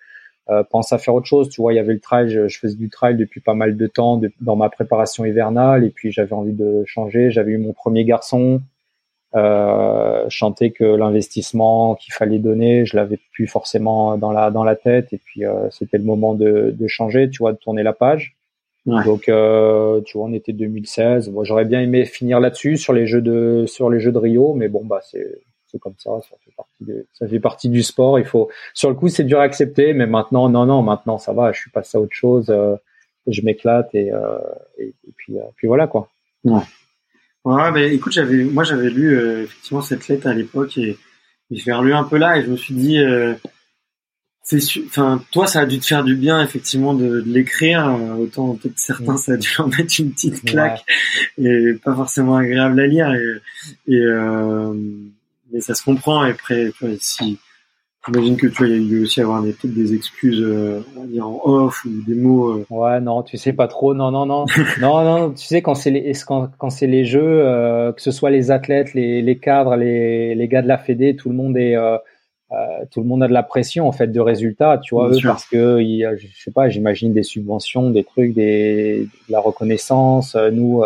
Euh, pense à faire autre chose. Tu vois, il y avait le trail, je, je, faisais du trail depuis pas mal de temps dans ma préparation hivernale, et puis j'avais envie de changer. J'avais eu mon premier garçon, euh, chanter que l'investissement qu'il fallait donner, je l'avais plus forcément dans la dans la tête, et puis euh, c'était le moment de, de changer, tu vois, de tourner la page. Donc, euh, tu vois, on était 2016. Moi, j'aurais bien aimé finir là-dessus sur les jeux de sur les jeux de Rio, mais bon, bah c'est c'est comme ça, ça fait partie ça fait partie du sport. Il faut, sur le coup, c'est dur à accepter, mais maintenant, non, non, maintenant, ça va. Je suis passé à autre chose. Euh, je m'éclate et, euh, et, puis, euh, puis voilà quoi. Ouais. Ouais, mais écoute, j'avais, moi, j'avais lu euh, effectivement cette lettre à l'époque et, et je l'ai relu un peu là et je me suis dit, c'est, enfin, toi, ça a dû te faire du bien effectivement de, de l'écrire. autant peut-être certains, mm. ça a dû en mettre une petite claque et pas forcément agréable à lire et, et mais ça se comprend. Et après, tu vois, si j'imagine que tu vois, il y a eu aussi avoir des peut-être des excuses, euh, on va dire en off ou des mots. Euh. Ouais, non, tu sais pas trop. Non, non, non, non, non. Tu sais quand c'est les quand, quand c'est les jeux, euh, que ce soit les athlètes, les, les cadres, les, les gars de la Fédé, tout le monde est tout le monde a de la pression en fait de résultats, tu vois, eux, parce que je sais pas, j'imagine des subventions, des trucs, des de la reconnaissance. Nous,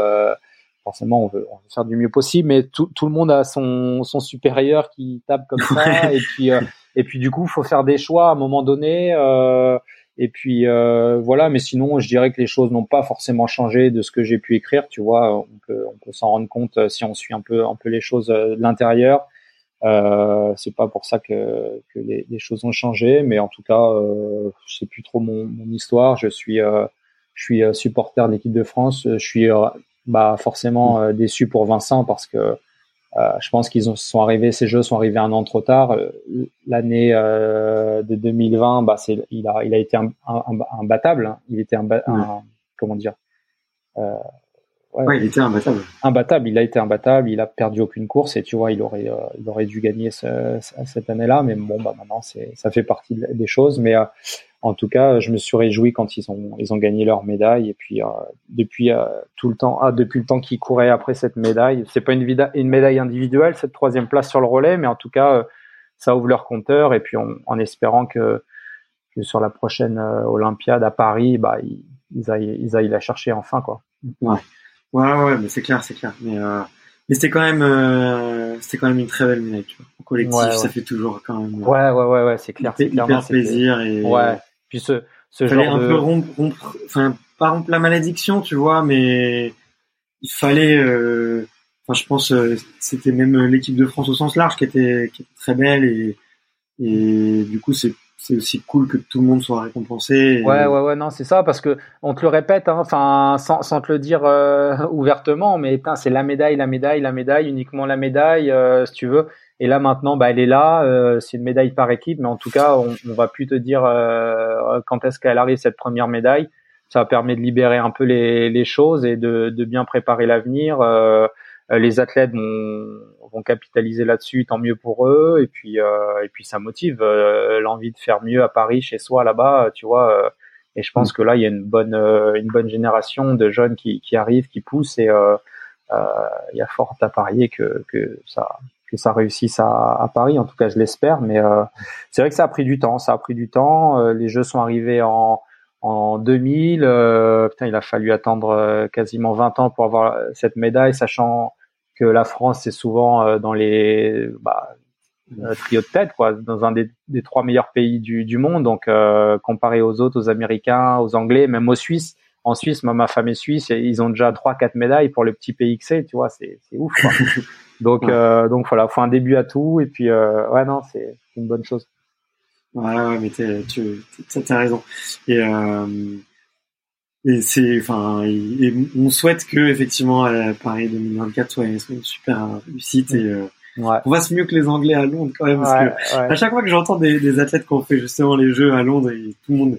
forcément on veut, on veut, faire du mieux possible, mais tout, tout le monde a son, son supérieur qui tape comme ça, et puis euh, et puis du coup faut faire des choix à un moment donné, euh, et puis euh, voilà. Mais sinon, je dirais que les choses n'ont pas forcément changé de ce que j'ai pu écrire. Tu vois, on peut on peut s'en rendre compte euh, si on suit un peu un peu les choses euh, de l'intérieur. Euh, c'est pas pour ça que, que les, choses ont changé, mais en tout cas, euh, je sais plus trop mon, mon histoire. Je suis je suis supporter de l'équipe de France. Je suis bah forcément euh, déçu pour Vincent parce que euh, je pense qu'ils sont arrivés, ces jeux sont arrivés un an trop tard. Euh, l'année de 2020, bah c'est, il a, il a été imbattable. Hein. Il était un, comment dire. Euh, ouais, il était imbattable. Imbattable. Il a été imbattable. Il a perdu aucune course et tu vois, il aurait, il aurait dû gagner ce, cette année-là. Mais bon, bah maintenant, c'est, ça fait partie des choses. Mais en tout cas, je me suis réjoui quand ils ont ils ont gagné leur médaille et puis euh, depuis euh, tout le temps, ah, depuis le temps qu'ils couraient après cette médaille, c'est pas une, une médaille individuelle cette troisième place sur le relais, mais en tout cas euh, ça ouvre leur compteur et puis en espérant que, que sur la prochaine Olympiade à Paris, bah ils, ils aillent ils aillent la chercher enfin quoi. Ouais ouais ouais, mais c'est clair c'est clair, mais mais c'était quand même c'était quand même une très belle médaille tu vois. En collectif, ça fait toujours quand même. Ouais ouais ouais ouais, c'est clair. C'est hyper plaisir et ouais puis ce, ce fallait genre un peu rompre, enfin pas rompre la malédiction, tu vois, mais il fallait, euh, enfin je pense, euh, c'était même l'équipe de France au sens large qui était, qui était très belle et, et du coup c'est c'est aussi cool que tout le monde soit récompensé. Ouais, ouais, ouais, non, c'est ça, parce que on te le répète, hein, enfin, sans, sans te le dire euh, ouvertement, mais c'est la médaille, la médaille, la médaille, uniquement la médaille, euh, si tu veux. Et là maintenant, bah, elle est là. Euh, c'est une médaille par équipe, mais en tout cas, on, on va plus te dire euh, quand est-ce qu'elle arrive cette première médaille. Ça permet de libérer un peu les, les choses et de, de bien préparer l'avenir. Euh, les athlètes vont, vont capitaliser là-dessus, tant mieux pour eux. Et puis, et puis ça motive l'envie de faire mieux à Paris, chez soi, là-bas, tu vois. et je pense mm. que là, il y a une bonne, une bonne génération de jeunes qui, qui arrivent, qui poussent et il y a fort à parier que, que ça, que ça réussisse à, à, Paris. En tout cas, je l'espère. Mais euh, c'est vrai que ça a pris du temps. Ça a pris du temps. Euh, les Jeux sont arrivés en, en 2000. Euh, putain, il a fallu attendre euh, quasiment 20 ans pour avoir cette médaille, sachant que la France est souvent dans les bah, trio de tête, quoi, dans un des, des trois meilleurs pays du, du monde. Donc, comparé aux autres, aux Américains, aux Anglais, même aux Suisses. En Suisse, moi, ma femme est suisse, et ils ont déjà trois, quatre médailles pour le petit pays que c'est, tu vois, c'est ouf. Quoi. Donc, euh, donc voilà, faut un début à tout. Et puis, euh, ouais, non, c'est une bonne chose. Ouais, ouais, mais tu as raison. Et, euh, et c'est, enfin, on souhaite que effectivement Paris 2024 soit, soit une super réussite et euh, ouais. on va se mieux que les Anglais à Londres quand même. Parce que à chaque fois que j'entends des, des, athlètes qui ont fait justement les Jeux à Londres, et tout le monde,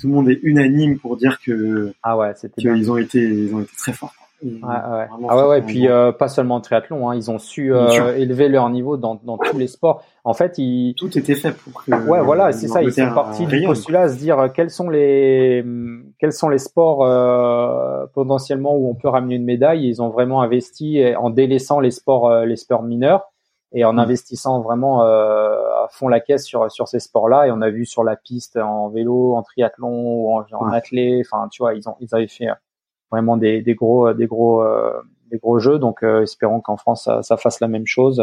tout le monde est unanime pour dire que ah ouais, c'était ils ont été, ils ont été très forts. Ah ouais, ouais. Et puis euh, pas seulement en triathlon, hein, ils ont su euh, élever leur niveau dans, dans tous les sports. En fait, ils tout était fait pour que. Ouais, voilà, c'est ça. Ils sont partis du postulat à se dire euh, quels sont les quels sont les sports euh, potentiellement où on peut ramener une médaille. Ils ont vraiment investi en délaissant les sports les sports mineurs et en mm. investissant vraiment euh, à fond la caisse sur sur ces sports-là. Et on a vu sur la piste en vélo, en triathlon, ou en, en athlé. Enfin, tu vois, ils ont ils avaient fait vraiment des, des gros des gros euh, des gros jeux. Donc, euh, espérons qu'en France ça, ça, fasse la même chose.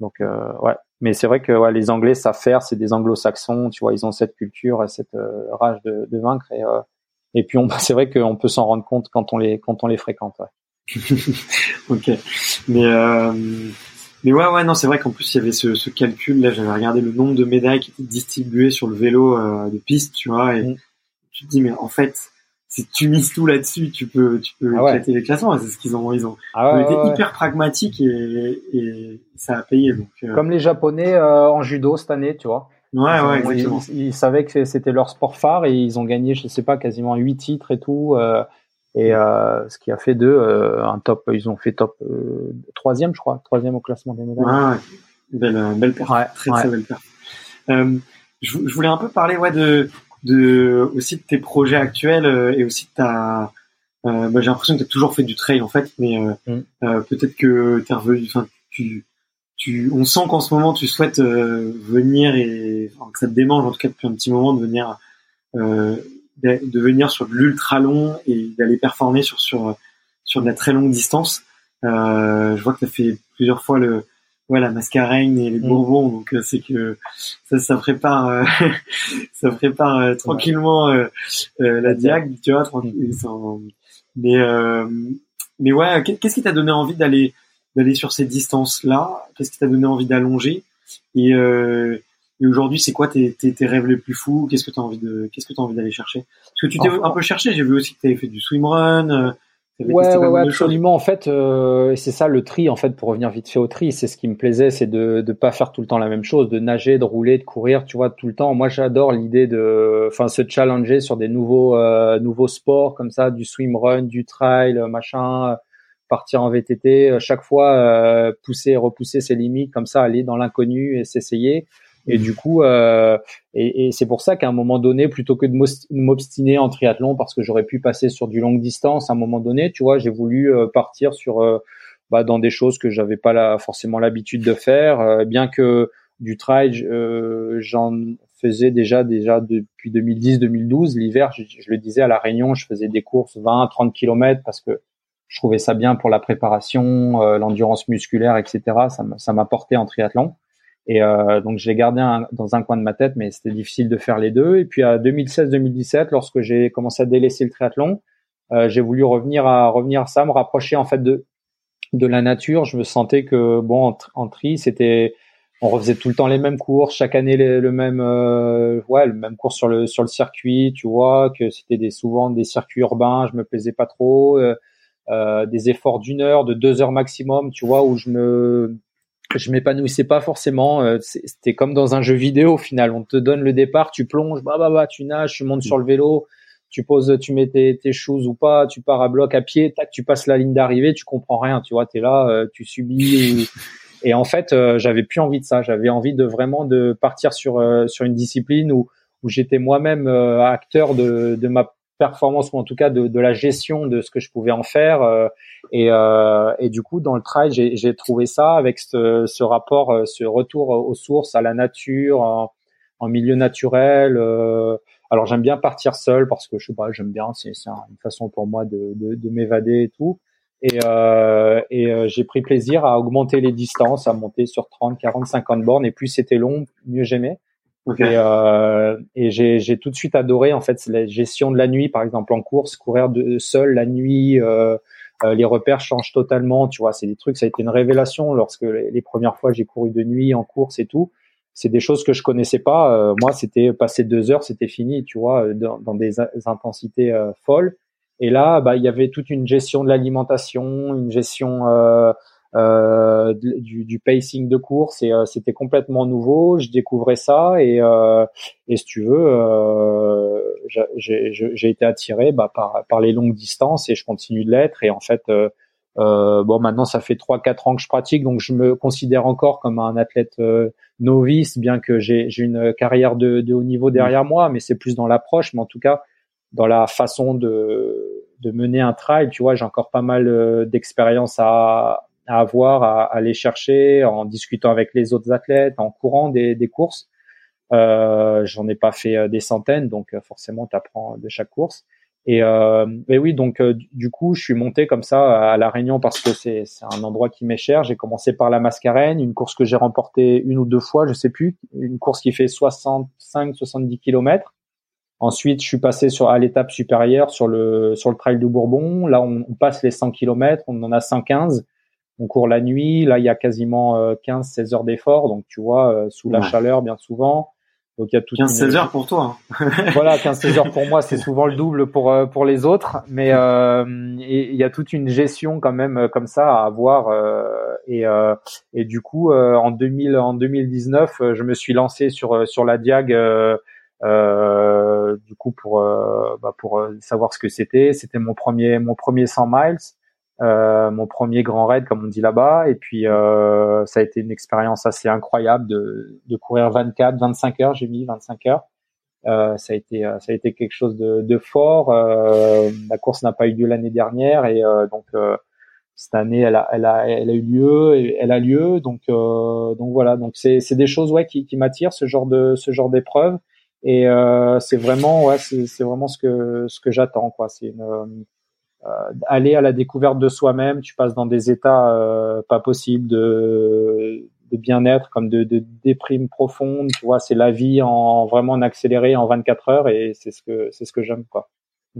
Donc, ouais. Mais c'est vrai que ouais, les Anglais savent faire. C'est des Anglo-Saxons. Tu vois, ils ont cette culture et cette rage de, de vaincre. Et et puis, c'est vrai qu'on peut s'en rendre compte quand on les quand on les fréquente. Ouais. ok. Mais euh, mais ouais, ouais, non, c'est vrai qu'en plus il y avait ce, ce calcul. Là, j'avais regardé le nombre de médailles qui étaient distribuées sur le vélo euh, de piste, tu vois, et mm. tu te dis, mais en fait, si tu mises tout là-dessus, tu peux, tu peux ah éclater les classements. C'est ce qu'ils ont, ils ont, ah été hyper pragmatiques et, et, ça a payé. Donc, euh. Comme les Japonais euh, en judo cette année, tu vois. Ouais, ouais, exactement. Ils, ils, savaient que c'était leur sport phare et ils ont gagné, je sais pas, quasiment huit titres et tout. Euh, et ce qui a fait d'eux un top. Ils ont fait top troisième, je crois, troisième au classement des médailles. Ouais, belle, belle perte, très très belle perte. Je, je, voulais un peu parler ouais de de aussi de tes projets actuels et aussi de ta euh, bah, j'ai l'impression que tu as toujours fait du trail en fait, mais mm. euh, peut-être que tu revenu, enfin tu, tu, on sent qu'en ce moment tu souhaites venir et enfin, que ça te démange en tout cas depuis un petit moment de venir de venir sur de l'ultra long et d'aller performer sur sur sur de la très longue distance. Euh, je vois que tu as fait plusieurs fois le ouais la mascarène et les mm. bourbons donc euh, c'est que ça ça prépare euh, ça prépare euh, tranquillement la diag tu vois tranquille mm. mais mais ouais qu'est-ce qui t'a donné envie d'aller d'aller sur ces distances là qu'est-ce qui t'a donné envie d'allonger? Et et aujourd'hui, c'est quoi tes, tes, tes, rêves les plus fous? Qu'est-ce que tu as envie de qu'est-ce que tu envie d'aller chercher? Parce que tu t'es un peu cherché, j'ai vu aussi que tu avais fait du swimrun. Euh, ouais, ouais, ouais absolument. En fait, euh, c'est ça le tri. En fait, pour revenir vite fait au tri, c'est ce qui me plaisait, c'est de ne pas faire tout le temps la même chose, de nager, de rouler, de courir, tu vois, tout le temps. Moi, j'adore l'idée de, enfin, se challenger sur des nouveaux euh, nouveaux sports comme ça, du swimrun, du trail, machin partir en VTT, chaque fois euh, pousser repousser ses limites, comme ça aller dans l'inconnu et s'essayer. Et du coup, euh, et, c'est pour ça qu'à un moment donné, plutôt que de m'obstiner en triathlon, parce que j'aurais pu passer sur du longue distance, à un moment donné, tu vois, j'ai voulu euh, partir sur euh, bah, dans des choses que j'avais pas forcément l'habitude de faire, euh, bien que du trail, j'en faisais déjà déjà depuis 2010-2012. L'hiver, je, je, le disais à la Réunion, je faisais des courses 20-30 km parce que je trouvais ça bien pour la préparation, l'endurance musculaire, etc. Ça m'apportait en triathlon. Et euh, donc je l'ai gardé dans un coin de ma tête, mais c'était difficile de faire les deux. Et puis à 2016-2017, lorsque j'ai commencé à délaisser le triathlon, euh, j'ai voulu revenir à revenir à ça, me rapprocher en fait de de la nature. Je me sentais que bon en, tri, c'était on refaisait tout le temps les mêmes courses, chaque année le même euh, ouais le même cours sur le sur le circuit, tu vois que c'était des souvent des circuits urbains, je me plaisais pas trop. Euh, euh des efforts d'une heure, de deux heures maximum, tu vois, où je me je m'épanouissais pas forcément. Euh, c'était comme dans un jeu vidéo au final. On te donne le départ, tu plonges, bah bah bah, tu nages, tu montes sur le vélo, tu poses, tu mets tes, tes choses ou pas, tu pars à bloc à pied, tac, tu passes la ligne d'arrivée, tu comprends rien, tu vois, t'es là, euh, tu subis. Et en fait, euh, j'avais plus envie de ça. J'avais envie de vraiment de partir sur sur une discipline où où j'étais moi-même acteur de de ma performance ou en tout cas de, de, la gestion de ce que je pouvais en faire. Euh, et, euh, et, du coup, dans le trail, j'ai trouvé ça avec ce, ce, rapport, euh, ce retour aux sources, à la nature, en, en milieu naturel. alors j'aime bien partir seul parce que je sais pas, j'aime bien, c'est une façon pour moi de, de, de m'évader et tout. Et, euh, et j'ai pris plaisir à augmenter les distances, à monter sur 30, 40, 50 bornes. Et plus c'était long, mieux j'aimais. Et, euh, et j'ai tout de suite adoré en fait la gestion de la nuit, par exemple en course, courir de, seul la nuit. Euh, euh, les repères changent totalement, tu vois. C'est des trucs, ça a été une révélation lorsque les, premières fois j'ai couru de nuit en course et tout. C'est des choses que je connaissais pas. Euh, moi, c'était passer deux heures, c'était fini, tu vois, dans, dans des, intensités folles. Et là, bah, il y avait toute une gestion de l'alimentation, une gestion euh, du, du, pacing de course et euh, c'était complètement nouveau. Je découvrais ça et, euh, et si tu veux, euh, j'ai été attiré bah, par, par les longues distances et je continue de l'être. Et en fait, bon, maintenant ça fait trois quatre ans que je pratique, donc je me considère encore comme un athlète novice, bien que j'ai une carrière de, de haut niveau derrière moi, mais c'est plus dans l'approche. Mais en tout cas, dans la façon de, de mener un trail, tu vois, j'ai encore pas mal d'expérience à, à avoir, à, aller chercher en discutant avec les autres athlètes, en courant des, des courses. Euh, J'en ai pas fait euh, des centaines, donc euh, forcément, tu apprends de chaque course. Et, euh, et oui, donc euh, du coup, je suis monté comme ça à La Réunion parce que c'est un endroit qui m'est cher. J'ai commencé par la Mascarène, une course que j'ai remportée une ou deux fois, je sais plus, une course qui fait 65-70 km. Ensuite, je suis passé sur à l'étape supérieure sur le sur le trail du Bourbon. Là, on, on passe les 100 km, on en a 115 on court la nuit. Là, il y a quasiment 15-16 euh, heures d'effort, donc tu vois, euh, sous la chaleur bien souvent. Donc il y a 15-16 heures pour toi. Hein. voilà, 15-16 heures pour moi, c'est souvent le double pour euh, pour les autres, mais il y a toute une gestion quand même comme ça à avoir. et et du coup, en 2000 en 2019, je me suis lancé sur sur la Diag. du coup pour bah, pour savoir ce que c'était c'était mon premier mon premier 100 miles euh, mon premier grand raid comme on dit là-bas. Et puis euh, ça a été une expérience assez incroyable de, de courir 24 25 heures j'ai mis 25 heures. Euh, ça a été euh, ça a été quelque chose de, de fort. Euh, la course n'a pas eu lieu l'année dernière. Et euh, donc cette année elle a elle a elle a eu lieu et elle a lieu. Donc donc voilà. Donc c'est c'est des choses ouais qui, qui m'attirent ce genre de ce genre d'épreuve. Et c'est vraiment ouais c'est c'est vraiment ce que ce que j'attends quoi. C'est une aller à la découverte de soi-même, tu passes dans des états euh, pas possibles de, de bien-être, comme de, de, déprime profonde. Tu vois, c'est la vie en vraiment en accéléré en 24 heures et c'est ce que c'est ce que j'aime quoi.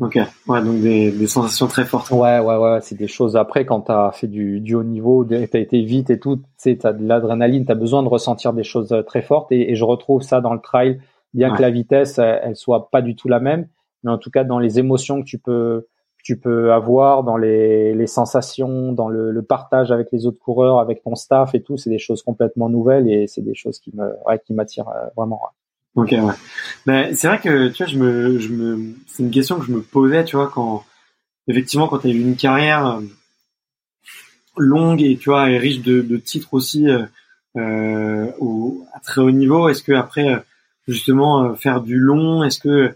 Ok, ouais, donc des, des sensations très fortes. Ouais, ouais, ouais, c'est des choses. Après, quand tu as fait du, du haut niveau, tu as été vite et tout, tu sais, tu as de l'adrénaline, tu as besoin de ressentir des choses euh, très fortes et, et, je retrouve ça dans le trail, bien que la vitesse, elle, elle, soit pas du tout la même, mais en tout cas, dans les émotions que tu peux tu peux avoir dans les, sensations, dans le, partage avec les autres coureurs, avec ton staff et tout, c'est des choses complètement nouvelles et c'est des choses qui me qui m'attirent euh, vraiment. Ok, ouais. Ben, c'est vrai que tu vois, je me, je me, c'est une question que je me posais, tu vois, quand effectivement quand tu as eu une carrière euh, longue et tu vois et riche de, titres aussi euh, au, à très haut niveau, est-ce que après justement faire du long, est-ce que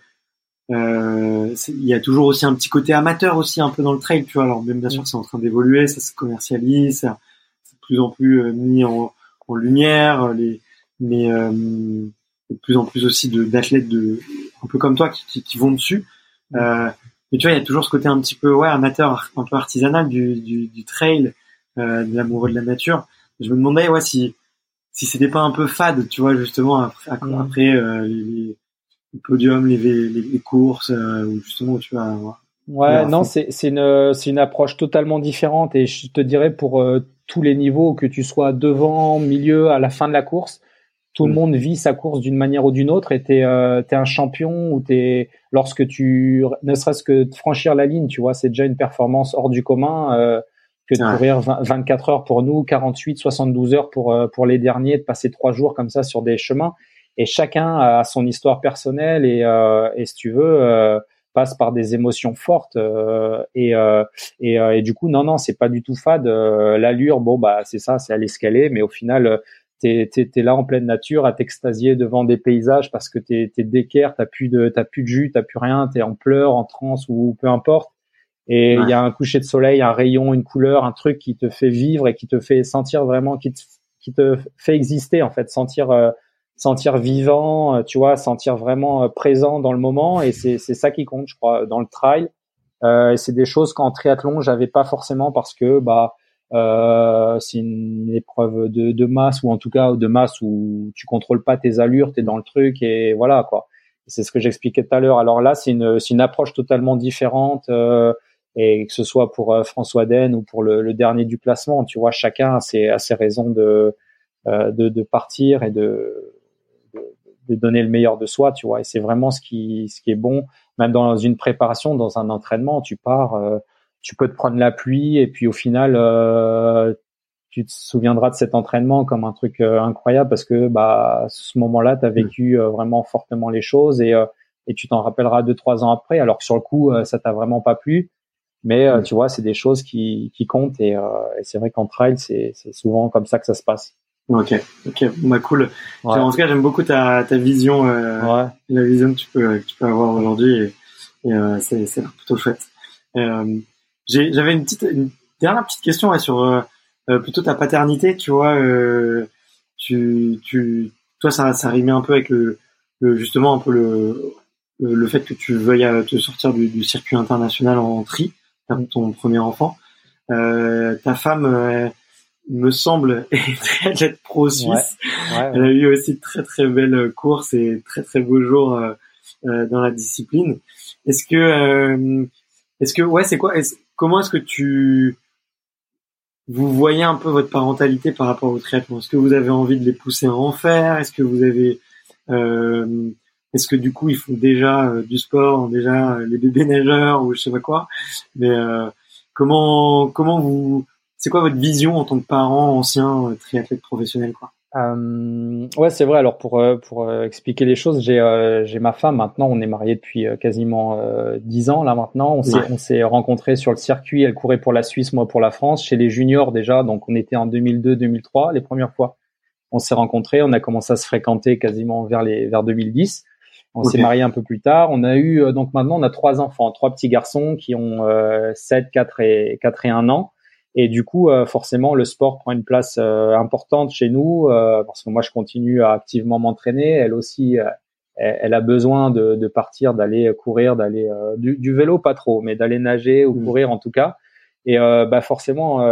il y a toujours aussi un petit côté amateur aussi un peu dans le trail, tu vois. Alors même bien sûr, c'est en train d'évoluer, ça se commercialise, c'est de plus en plus euh, mis en, en lumière, euh, les, mais euh, de plus en plus aussi d'athlètes de, un peu comme toi qui, qui, qui vont dessus. Euh, mais tu vois, il y a toujours ce côté un petit peu ouais amateur, un peu artisanal du, du, du trail, euh, de l'amoureux de la nature. Je me demandais ouais si si c'était pas un peu fade, tu vois, justement après, après les, le podium, les, les, courses, euh, ou justement tu vas Ouais, non, c'est c'est une c'est une approche totalement différente et je te dirais pour euh, tous les niveaux que tu sois devant, milieu, à la fin de la course, tout le mm. monde vit sa course d'une manière ou d'une autre et t'es euh, es un champion ou t'es lorsque tu ne serait-ce que de franchir la ligne, tu vois, c'est déjà une performance hors du commun euh, que de courir 24 heures pour nous, 48, 72 heures pour euh, pour les derniers, de passer trois jours comme ça sur des chemins et chacun a son histoire personnelle et, euh, et si tu veux euh, passe par des émotions fortes euh, et, euh, et, euh, et, du coup non non c'est pas du tout fade l'allure bon bah c'est ça c'est à l'escalier mais au final t'es es, là en pleine nature à t'extasier devant des paysages parce que t'es es d'équerre t'as plus de t'as plus de jus t'as plus rien t'es en pleurs en transe ou peu importe. Et il y a un coucher de soleil un rayon une couleur un truc qui te fait vivre et qui te fait sentir vraiment qui te, qui te fait exister en fait sentir sentir vivant, euh, tu vois, sentir vraiment euh, présent dans le moment. Et c'est ça qui compte, je crois, dans le trail. Euh, c'est des choses qu'en triathlon j'avais pas forcément parce que bah euh, c'est une épreuve de, de, masse ou en tout cas de masse où tu contrôles pas tes allures, tu es dans le truc et voilà quoi. C'est ce que j'expliquais tout à l'heure. Alors là, c'est une, une approche totalement différente euh, et que ce soit pour François Den ou pour le, le, dernier du classement, tu vois, chacun a ses, a ses raisons de, de, de partir et de de donner le meilleur de soi, tu vois. Et c'est vraiment ce qui, ce qui est bon, même dans une préparation, dans un entraînement, tu pars, euh, tu peux te prendre la pluie et puis au final, euh, tu te souviendras de cet entraînement comme un truc incroyable parce que bah ce moment-là, tu as vécu vraiment fortement les choses et et tu t'en rappelleras deux trois ans après. Alors que sur le coup, ça t'a vraiment pas plu, mais tu vois, c'est des choses qui qui comptent et, et c'est vrai qu'en trail, c'est c'est souvent comme ça que ça se passe. Ok, ok, bah cool. En tout cas, j'aime beaucoup ta, ta vision, euh, la vision que tu peux, que tu peux avoir aujourd'hui, et, et euh, c'est, c'est plutôt chouette. Euh, j'avais une petite, une dernière petite question ouais, sur euh, euh, plutôt ta paternité. Tu vois, euh, tu, tu, toi, ça, ça rimait un peu avec le, le justement un peu le, le, fait que tu veuilles te sortir du, du circuit international en tri, ton premier enfant. ta femme me semble, être pro suisse. Elle a eu aussi de très très belles courses et très très beaux jours euh, euh dans la discipline. Est-ce que, euh, est-ce que, ouais, c'est quoi Comment est-ce que tu vous voyez un peu votre parentalité par rapport au triathlon? Est-ce que vous avez envie de les pousser à en faire? Est-ce que vous avez euh, est-ce que du coup ils font déjà euh, du sport, déjà les bébés nageurs ou je sais pas quoi? Mais comment comment vous c'est quoi votre vision en tant que parent ancien euh, triathlète professionnel quoi? Euh, ouais, c'est vrai. Alors pour euh, pour euh, expliquer les choses, j'ai j'ai ma femme maintenant. On est mariés depuis quasiment dix ans là maintenant. On s'est on s'est rencontrés sur le circuit. Elle courait pour la Suisse, moi pour la France. Chez les juniors déjà, donc on était en 2002-2003 les premières fois. On s'est rencontrés. On a commencé à se fréquenter quasiment vers les vers 2010. On s'est mariés un peu plus tard. On a eu donc maintenant on a trois enfants, trois petits garçons qui ont 7, 4 et 4 et 1 an. Et du coup, euh, forcément, le sport prend une place euh, importante chez nous euh, parce que moi, je continue à activement m'entraîner. Elle aussi, elle, a besoin de, de partir, d'aller courir, d'aller du, du, vélo pas trop, mais d'aller nager ou mmh. courir en tout cas. Et bah forcément,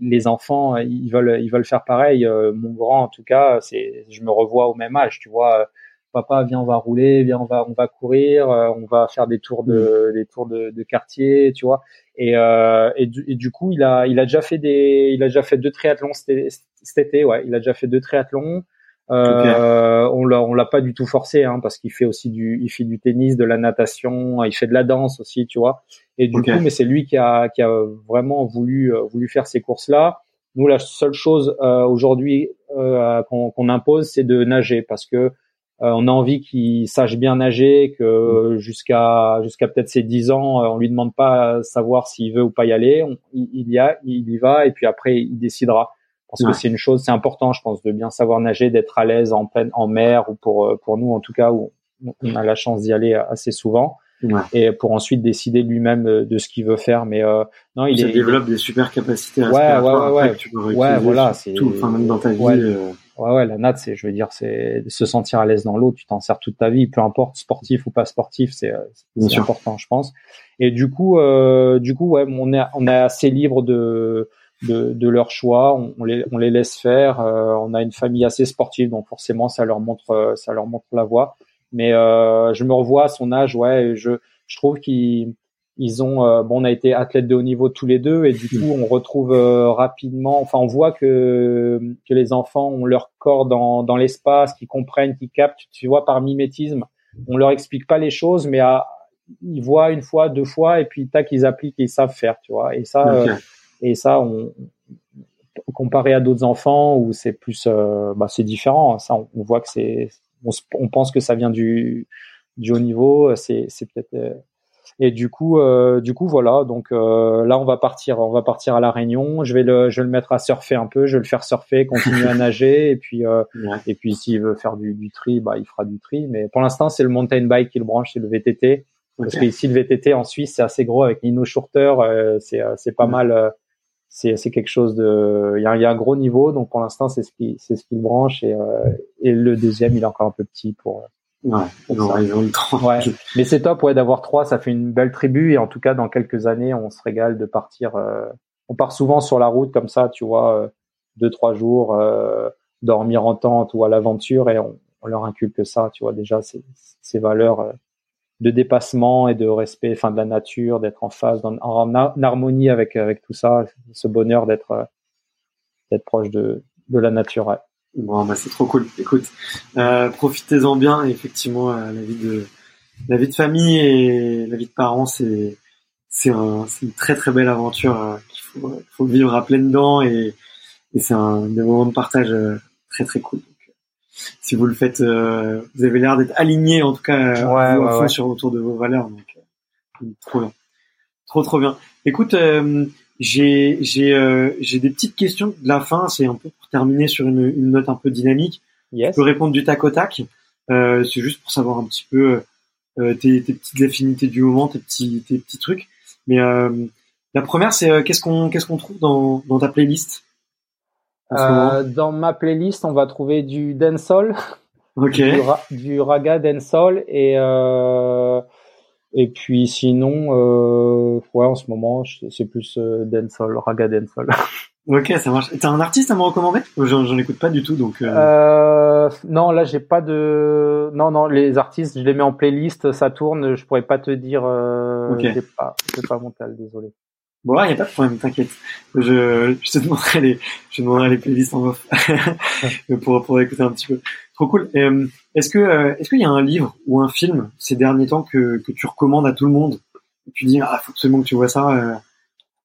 les enfants, ils veulent, ils veulent faire pareil. mon grand, en tout cas, c'est, je me revois au même âge, tu vois papa viens on va rouler viens on va on va courir on va faire des tours de mmh. des tours de, de quartier tu vois et, euh, et, du, et, du, coup, il a, il a déjà fait des, il a déjà fait deux triathlons cet, été. Ouais, il a déjà fait deux triathlons. Euh, On l'a, on l'a pas du tout forcé, hein, parce qu'il fait aussi du, il fait du tennis, de la natation, il fait de la danse aussi, tu vois. Et du coup, mais c'est lui qui a, qui a vraiment voulu, euh, voulu faire ces courses-là. Nous, la seule chose euh, aujourd'hui euh, qu'on impose, c'est de nager, parce que on a envie qu'il sache bien nager, que jusqu'à jusqu'à peut-être ses 10 ans, euh, on lui demande pas à savoir s'il veut ou pas y aller. il, y a, il y va et puis après il décidera. Parce que c'est une chose, c'est important, je pense, de bien savoir nager, d'être à l'aise en pleine en mer ou pour euh, pour nous en tout cas où on a la chance d'y aller assez souvent. et pour ensuite décider lui-même de ce qu'il veut faire. Mais euh, non, il, il développe des super capacités. À ouais, ouais, ouais, ouais. Tu ouais, voilà, c'est tout, enfin même dans ta vie. Ouais, ouais, la natte, c'est, je veux dire, c'est se sentir à l'aise dans l'eau. Tu t'en sers toute ta vie, peu importe sportif ou pas sportif, c'est, c'est important, je pense. Et du coup, euh, du coup, ouais, on est, on est assez libre de, de, de leur choix. On, on, les, on les laisse faire. Euh, on a une famille assez sportive, donc forcément, ça leur montre, ça leur montre la voie. Mais euh, je me revois à son âge, ouais. Je, je trouve qu'il ils ont euh, bon on a été athlètes de haut niveau tous les deux et du coup on retrouve euh, rapidement enfin on voit que que les enfants ont leur corps dans dans l'espace qu'ils comprennent qu'ils captent. Tu vois par mimétisme on leur explique pas les choses mais à, ils voient une fois deux fois et puis tac ils appliquent et ils savent faire tu vois. Et ça euh, et ça on comparé à d'autres enfants où c'est plus bah c'est différent. Ça on, on voit que c'est on, on, pense que ça vient du du haut niveau. C'est c'est peut-être et du coup, euh, du coup, voilà. Donc euh, là, on va partir, on va partir à la Réunion. Je vais le, je vais le mettre à surfer un peu. Je vais le faire surfer, continuer à nager, et puis, euh, et puis s'il veut faire du, du tri, bah, il fera du tri. Mais pour l'instant, c'est le mountain bike qui le branche, c'est le VTT. Parce que ici, le VTT en Suisse, c'est assez gros avec Nino Shorter. Euh, c'est, euh, c'est pas mal. Euh, c'est, c'est quelque chose de. Il y a, y a, un gros niveau, donc pour l'instant, c'est ce qui, c'est ce qui le branche. Et, et le deuxième, il est encore un peu petit pour Ouais, ouais. Mais c'est top, ouais, d'avoir trois, ça fait une belle tribu et en tout cas, dans quelques années, on se régale de partir. Euh, on part souvent sur la route comme ça, tu vois, euh, deux trois jours, euh, dormir en tente ou à l'aventure et on, on, leur inculque ça, tu vois, déjà ces, ces valeurs euh, de dépassement et de respect, enfin de la nature, d'être en phase, en, en, harmonie avec avec tout ça, ce bonheur d'être euh, d'être proche de de la nature. Ouais. Bon, bah c'est trop cool. Écoute, euh, profitez-en bien. effectivement, euh, la vie de la vie de famille et la vie de parents, c'est c'est un, une très très belle aventure euh, qu'il faut, faut vivre à pleines dents et et c'est un des moments de partage très très cool. si vous le faites, vous avez l'air d'être aligné en tout cas ouais, sur autour de vos valeurs. Donc, trop bien, trop trop bien. Écoute, j'ai j'ai j'ai des petites questions de la fin. C'est un peu pour terminer sur une, une note un peu dynamique. Yes. Tu peux répondre du tac au tac. Euh, c'est juste pour savoir un petit peu euh, tes, tes, petites affinités du moment, tes petits, tes petits trucs. Mais euh, la première, c'est euh, qu'est-ce qu'on qu'est-ce qu'on trouve dans, dans ta playlist Dans ma playlist, on va trouver du dancehall, okay. du, du, raga dancehall et et puis sinon, ouais, en ce moment, c'est plus dancehall, raga dancehall. Ok, ça marche. T'as un artiste à me recommander? J'en écoute pas du tout, donc. Euh... Euh, non, là j'ai pas de. Non, non, les artistes, je les mets en playlist, ça tourne. Je pourrais pas te dire. Euh... Ok. J'ai pas, pas mental, désolé. Bon, il y a pas de problème, t'inquiète. Je, je te demanderai les, je te demanderai les playlists en off pour pour écouter un petit peu. Trop cool. Euh, est-ce que euh, est-ce qu'il y a un livre ou un film ces derniers temps que que tu recommandes à tout le monde et tu dis ah faut absolument que tu vois ça. Euh,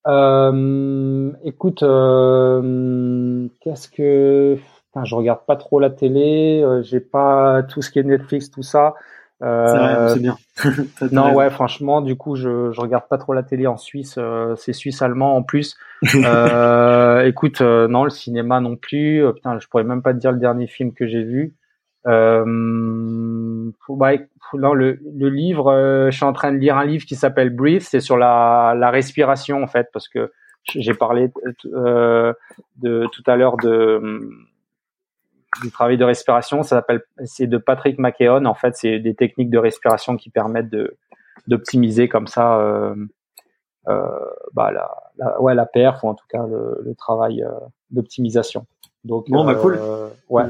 euh, écoute, euh, qu'est-ce que je regarde pas trop la télé, j'ai pas tout ce qui est Netflix, tout ça. Euh, c'est bien. non, ouais, franchement, du coup, je, je regarde pas trop la télé en Suisse. Euh, c'est suisse-allemand en plus. euh, écoute, non, le cinéma non plus. putain, je pourrais même pas te dire le dernier film que j'ai vu. Euh, bah, le, le, livre, euh, je suis en train de lire un livre qui s'appelle Breathe, c'est sur la, la, respiration en fait, parce que j'ai parlé euh, de tout à l'heure de du travail de respiration. Ça s'appelle, c'est de Patrick McKeown. En fait, c'est des techniques de respiration qui permettent de d'optimiser comme ça, euh, bah la, la, ouais la perf ou en tout cas le, le travail d'optimisation. Donc bon, bah cool. Ouais.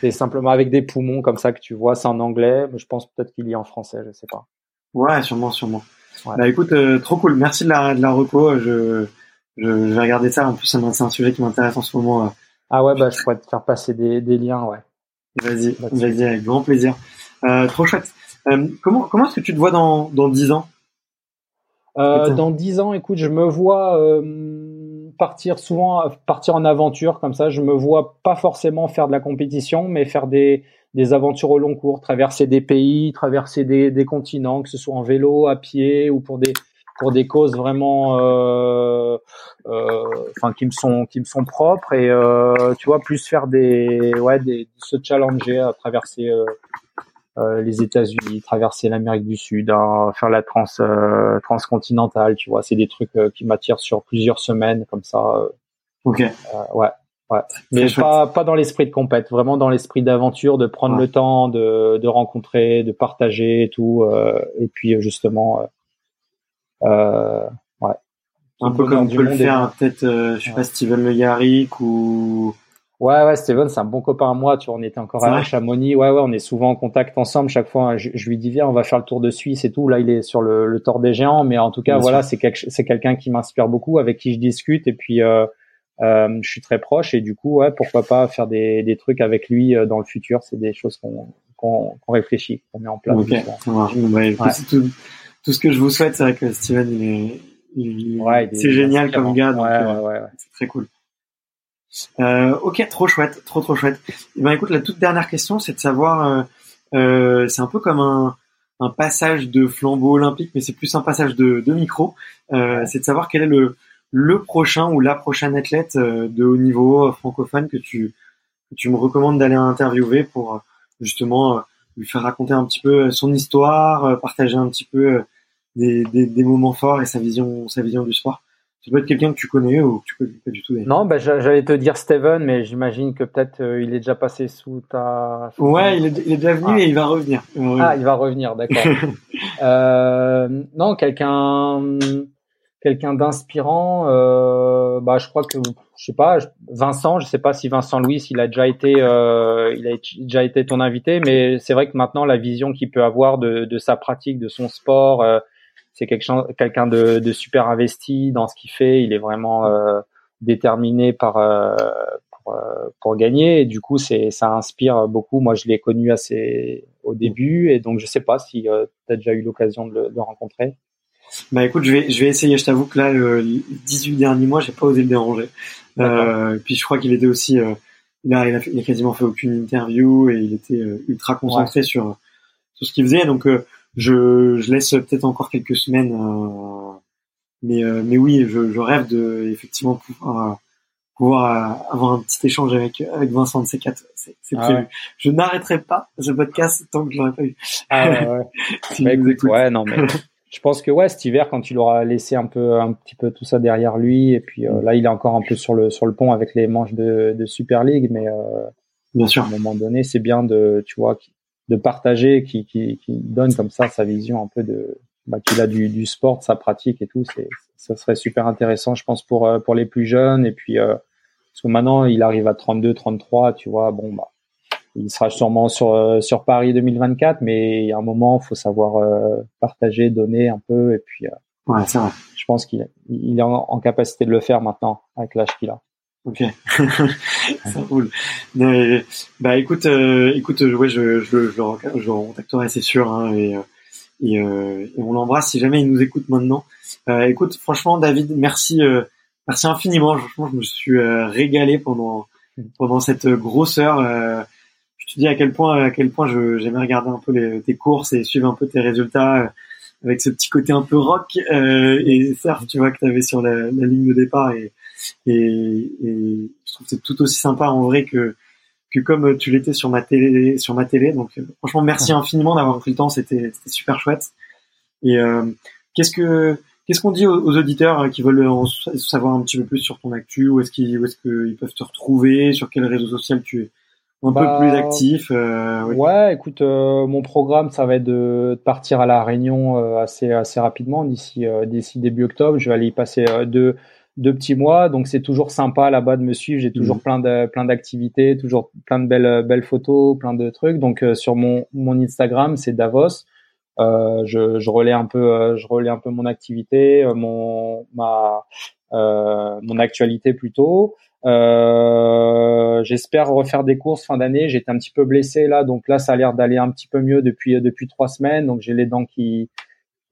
C'est simplement avec des poumons comme ça que tu vois. C'est en anglais, mais je pense peut-être qu'il y a en français, je sais pas. Ouais, sûrement, sûrement. Bah écoute, euh, trop cool. Merci de la, de la reco. Je, je, vais regarder ça. En plus, c'est un sujet qui m'intéresse en ce moment. Euh. Ah ouais, bah je pourrais te faire passer des, des liens, ouais. Vas-y, vas-y, avec grand plaisir. Euh, trop chouette. Euh, comment comment est-ce que tu te vois dans dans dix ans? Dans dix ans, écoute, je me vois partir souvent partir en aventure comme ça. Je me vois pas forcément faire de la compétition, mais faire des, aventures au long cours, traverser des pays, traverser des, continents, que ce soit en vélo, à pied ou pour des pour des causes vraiment euh, euh, enfin qui me sont qui me sont propres et euh, tu vois plus faire des ouais des se challenger à traverser euh, les États-Unis, traverser l'Amérique du Sud, hein, faire la trans euh, transcontinentale, tu vois, c'est des trucs euh, qui m'attirent sur plusieurs semaines comme ça. ok. ouais. Ouais. Mais pas, pas dans l'esprit de compète, vraiment dans l'esprit d'aventure, de prendre le temps de, de rencontrer, de partager et tout. et puis justement, euh, ouais. Un peu comme tu peux le faire peut-être, je sais pas, Steven Le Yarrick ou Ouais, ouais, Steven, c'est un bon copain à moi. Tu vois, on était encore à Chamonix. Ouais, ouais, on est souvent en contact ensemble. Chaque fois, je, lui dis viens, on va faire le tour de Suisse et tout. Là, il est sur le, le Tour des Géants, mais en tout cas, voilà, c'est c'est quelqu'un qui m'inspire beaucoup, avec qui je discute et puis euh, euh, je suis très proche et du coup, ouais, pourquoi pas faire des, des trucs avec lui euh, dans le futur. C'est des choses qu'on qu'on réfléchit, qu'on met en place. Ok, tout, tout, ce que je vous souhaite, c'est vrai que Steven, il est, il, ouais, c'est génial comme gars. Donc, ouais, ouais, c'est très cool. Euh, ok, trop chouette, trop trop chouette. Et eh ben écoute, la toute dernière question, c'est de savoir, euh, euh, c'est un peu comme un, un, passage de flambeau olympique, mais c'est plus un passage de, de micro. Euh, c'est de savoir quel est le, le prochain ou la prochaine athlète euh, de haut niveau francophone que tu, que tu me recommandes d'aller interviewer pour justement lui faire raconter un petit peu son histoire, partager un petit peu des, des, des moments forts et sa vision, sa vision du sport. Ça peut être quelqu'un que tu connais ou que tu connais pas du tout. Non, bah, j'allais te dire Steven, mais j'imagine que peut-être euh, il est déjà passé sous ta. ouais, Il, est, il, est, déjà venu ah. et il va revenir. Ah, il va revenir, d'accord. euh, non, quelqu'un, quelqu'un d'inspirant. Euh, bah, je crois que, je sais pas, Vincent. Je sais pas si Vincent Louis, il a déjà été, euh, il a déjà été ton invité, mais c'est vrai que maintenant la vision qu'il peut avoir de, de sa pratique, de son sport. C'est quelqu'un de, de, super investi dans ce qu'il fait. Il est vraiment euh, déterminé par euh, pour, euh, pour, gagner. Et du coup, c'est ça inspire beaucoup. Moi, je l'ai connu assez au début, et donc je sais pas si tu as déjà eu l'occasion de, le, rencontrer. Bah écoute, je vais, je vais essayer. Je t'avoue que là, le 18 derniers mois, j'ai pas osé le déranger. Puis je crois qu'il était aussi, euh, il, a, il, quasiment fait aucune interview et il était ultra concentré sur sur ce qu'il faisait. Donc je, je laisse peut-être encore quelques semaines. Euh, mais mais oui, je, je rêve de effectivement pouvoir pouvoir avoir un petit échange avec avec Vincent de C4. C'est ah prévu. Je n'arrêterai pas ce podcast tant que je l'aurai pas eu. Ah ouais. ouais. bah, écoute, ouais, non mais je pense que ouais, cet hiver, quand il aura laissé un peu, un petit peu tout ça derrière lui, et puis euh, là, il est encore un peu sur le sur le pont avec les manches de, de Super League, mais euh, bien sûr, à un moment donné, c'est bien de, tu vois, de partager, qui, qui, qui donne comme ça sa vision un peu de, bah, qu'il a du, du sport, sa pratique et tout. C'est, ça serait super intéressant, je pense, pour euh, pour les plus jeunes, et puis euh, parce que maintenant, il arrive à 32, 33, tu vois, bon bah il sera sûrement sur euh, sur Paris 2024, mais il y a un moment, il faut savoir euh, partager, donner un peu, et puis. Euh, ouais, c'est vrai. Je pense qu'il il est en, capacité de le faire maintenant avec l'âge qu'il a. Ok, ça roule. bah écoute, écoute, ouais, je, je, je, je, le recontacterai, c'est sûr, hein, et, et, et, on l'embrasse si jamais il nous écoute maintenant. écoute, franchement, David, merci, merci infiniment. Franchement, je me suis régalé pendant pendant cette grosse heure je te dis à quel point à quel point j'aimais regarder un peu les, tes courses et suivre un peu tes résultats euh, avec ce petit côté un peu rock euh, et surf tu vois que tu avais sur la, la, ligne de départ et, et, et je trouve que c'est tout aussi sympa en vrai que que comme tu l'étais sur ma télé sur ma télé donc euh, franchement merci infiniment d'avoir pris le temps c'était super chouette et euh, qu'est-ce que Qu'est-ce qu'on dit aux, auditeurs qui veulent en savoir un petit peu plus sur ton actu? Où est-ce qu'ils est qu'ils peuvent te retrouver? Sur quel réseau social tu es un peu bah, plus actif. Euh, oui. Ouais, écoute, euh, mon programme, ça va être de, partir à la Réunion euh, assez assez rapidement d'ici d'ici début octobre. Je vais aller y passer deux deux petits mois, donc c'est toujours sympa là-bas de me suivre. J'ai toujours mmh. plein de plein d'activités, toujours plein de belles belles photos, plein de trucs. Donc sur mon mon Instagram, c'est Davos. je, je relais un peu je relais un peu mon activité, mon ma mon actualité plutôt. Euh, j'espère refaire des courses fin d'année. J'étais un petit peu blessé là, donc là ça a l'air d'aller un petit peu mieux depuis depuis trois semaines. Donc j'ai les dents qui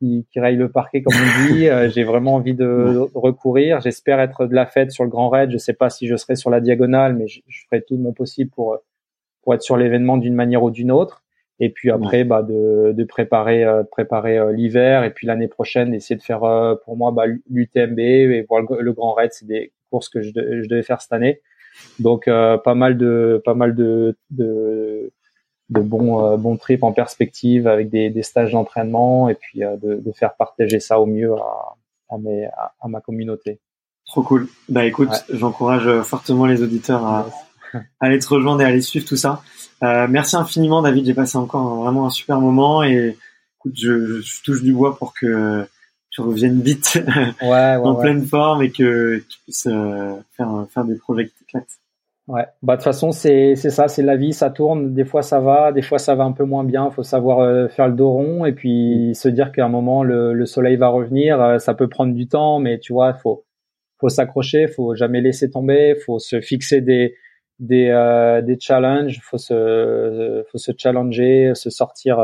qui, qui rayent le parquet comme on dit. Euh, j'ai vraiment envie de, recourir. J'espère être de la fête sur le Grand Raid. Je sais pas si je serai sur la diagonale, mais je, ferai tout de mon possible pour pour être sur l'événement d'une manière ou d'une autre. Et puis après, bah, de, de préparer, euh, préparer l'hiver et puis l'année prochaine, essayer de faire pour moi bah, l'UTMB et voir le, le Grand Raid. C'est des courses que je, je devais faire cette année. Donc euh, pas mal de pas mal de de, de bons euh, bons trips en perspective avec des, des stages d'entraînement et puis euh, de, de, faire partager ça au mieux à à, mes, à, ma communauté. Trop cool. Bah écoute, j'encourage fortement les auditeurs à, à, aller te rejoindre et à aller suivre tout ça. Euh, merci infiniment David, j'ai passé encore vraiment un super moment et écoute, je, je touche du bois pour que tu reviennes vite ouais, ouais, en pleine forme et que tu puisses euh, faire, faire des projets qui t'éclatent. Ouais, bah de toute façon c'est c'est ça, c'est la vie, ça tourne. Des fois ça va, des fois ça va un peu moins bien. Faut savoir euh, faire le dos rond et puis se dire qu'à un moment le, le soleil va revenir. Euh, ça peut prendre du temps, mais tu vois, faut faut s'accrocher, faut jamais laisser tomber, faut se fixer des des des challenges, faut se faut se challenger, se sortir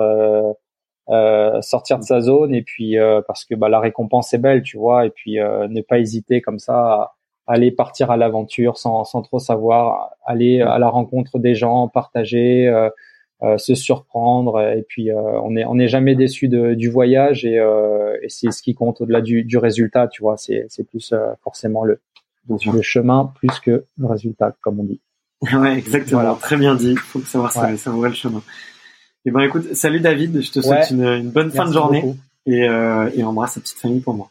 euh, sortir de sa zone et puis euh, parce que bah, la récompense est belle, tu vois, et puis euh, ne pas hésiter comme ça à aller partir à l'aventure sans, sans trop savoir, aller à la rencontre des gens, partager, se surprendre et puis on est on n'est jamais déçu de, du voyage et, et c'est ce qui compte au-delà du, du résultat, tu vois, c'est c'est plus forcément le le chemin plus que le résultat, comme on dit. Ouais, exactement. Voilà. Très bien dit. Faut savoir ça, ça vaut le chemin. Et eh ben écoute, salut David, je te souhaite une, une, bonne fin de journée et, euh, et embrasse ta petite famille pour moi.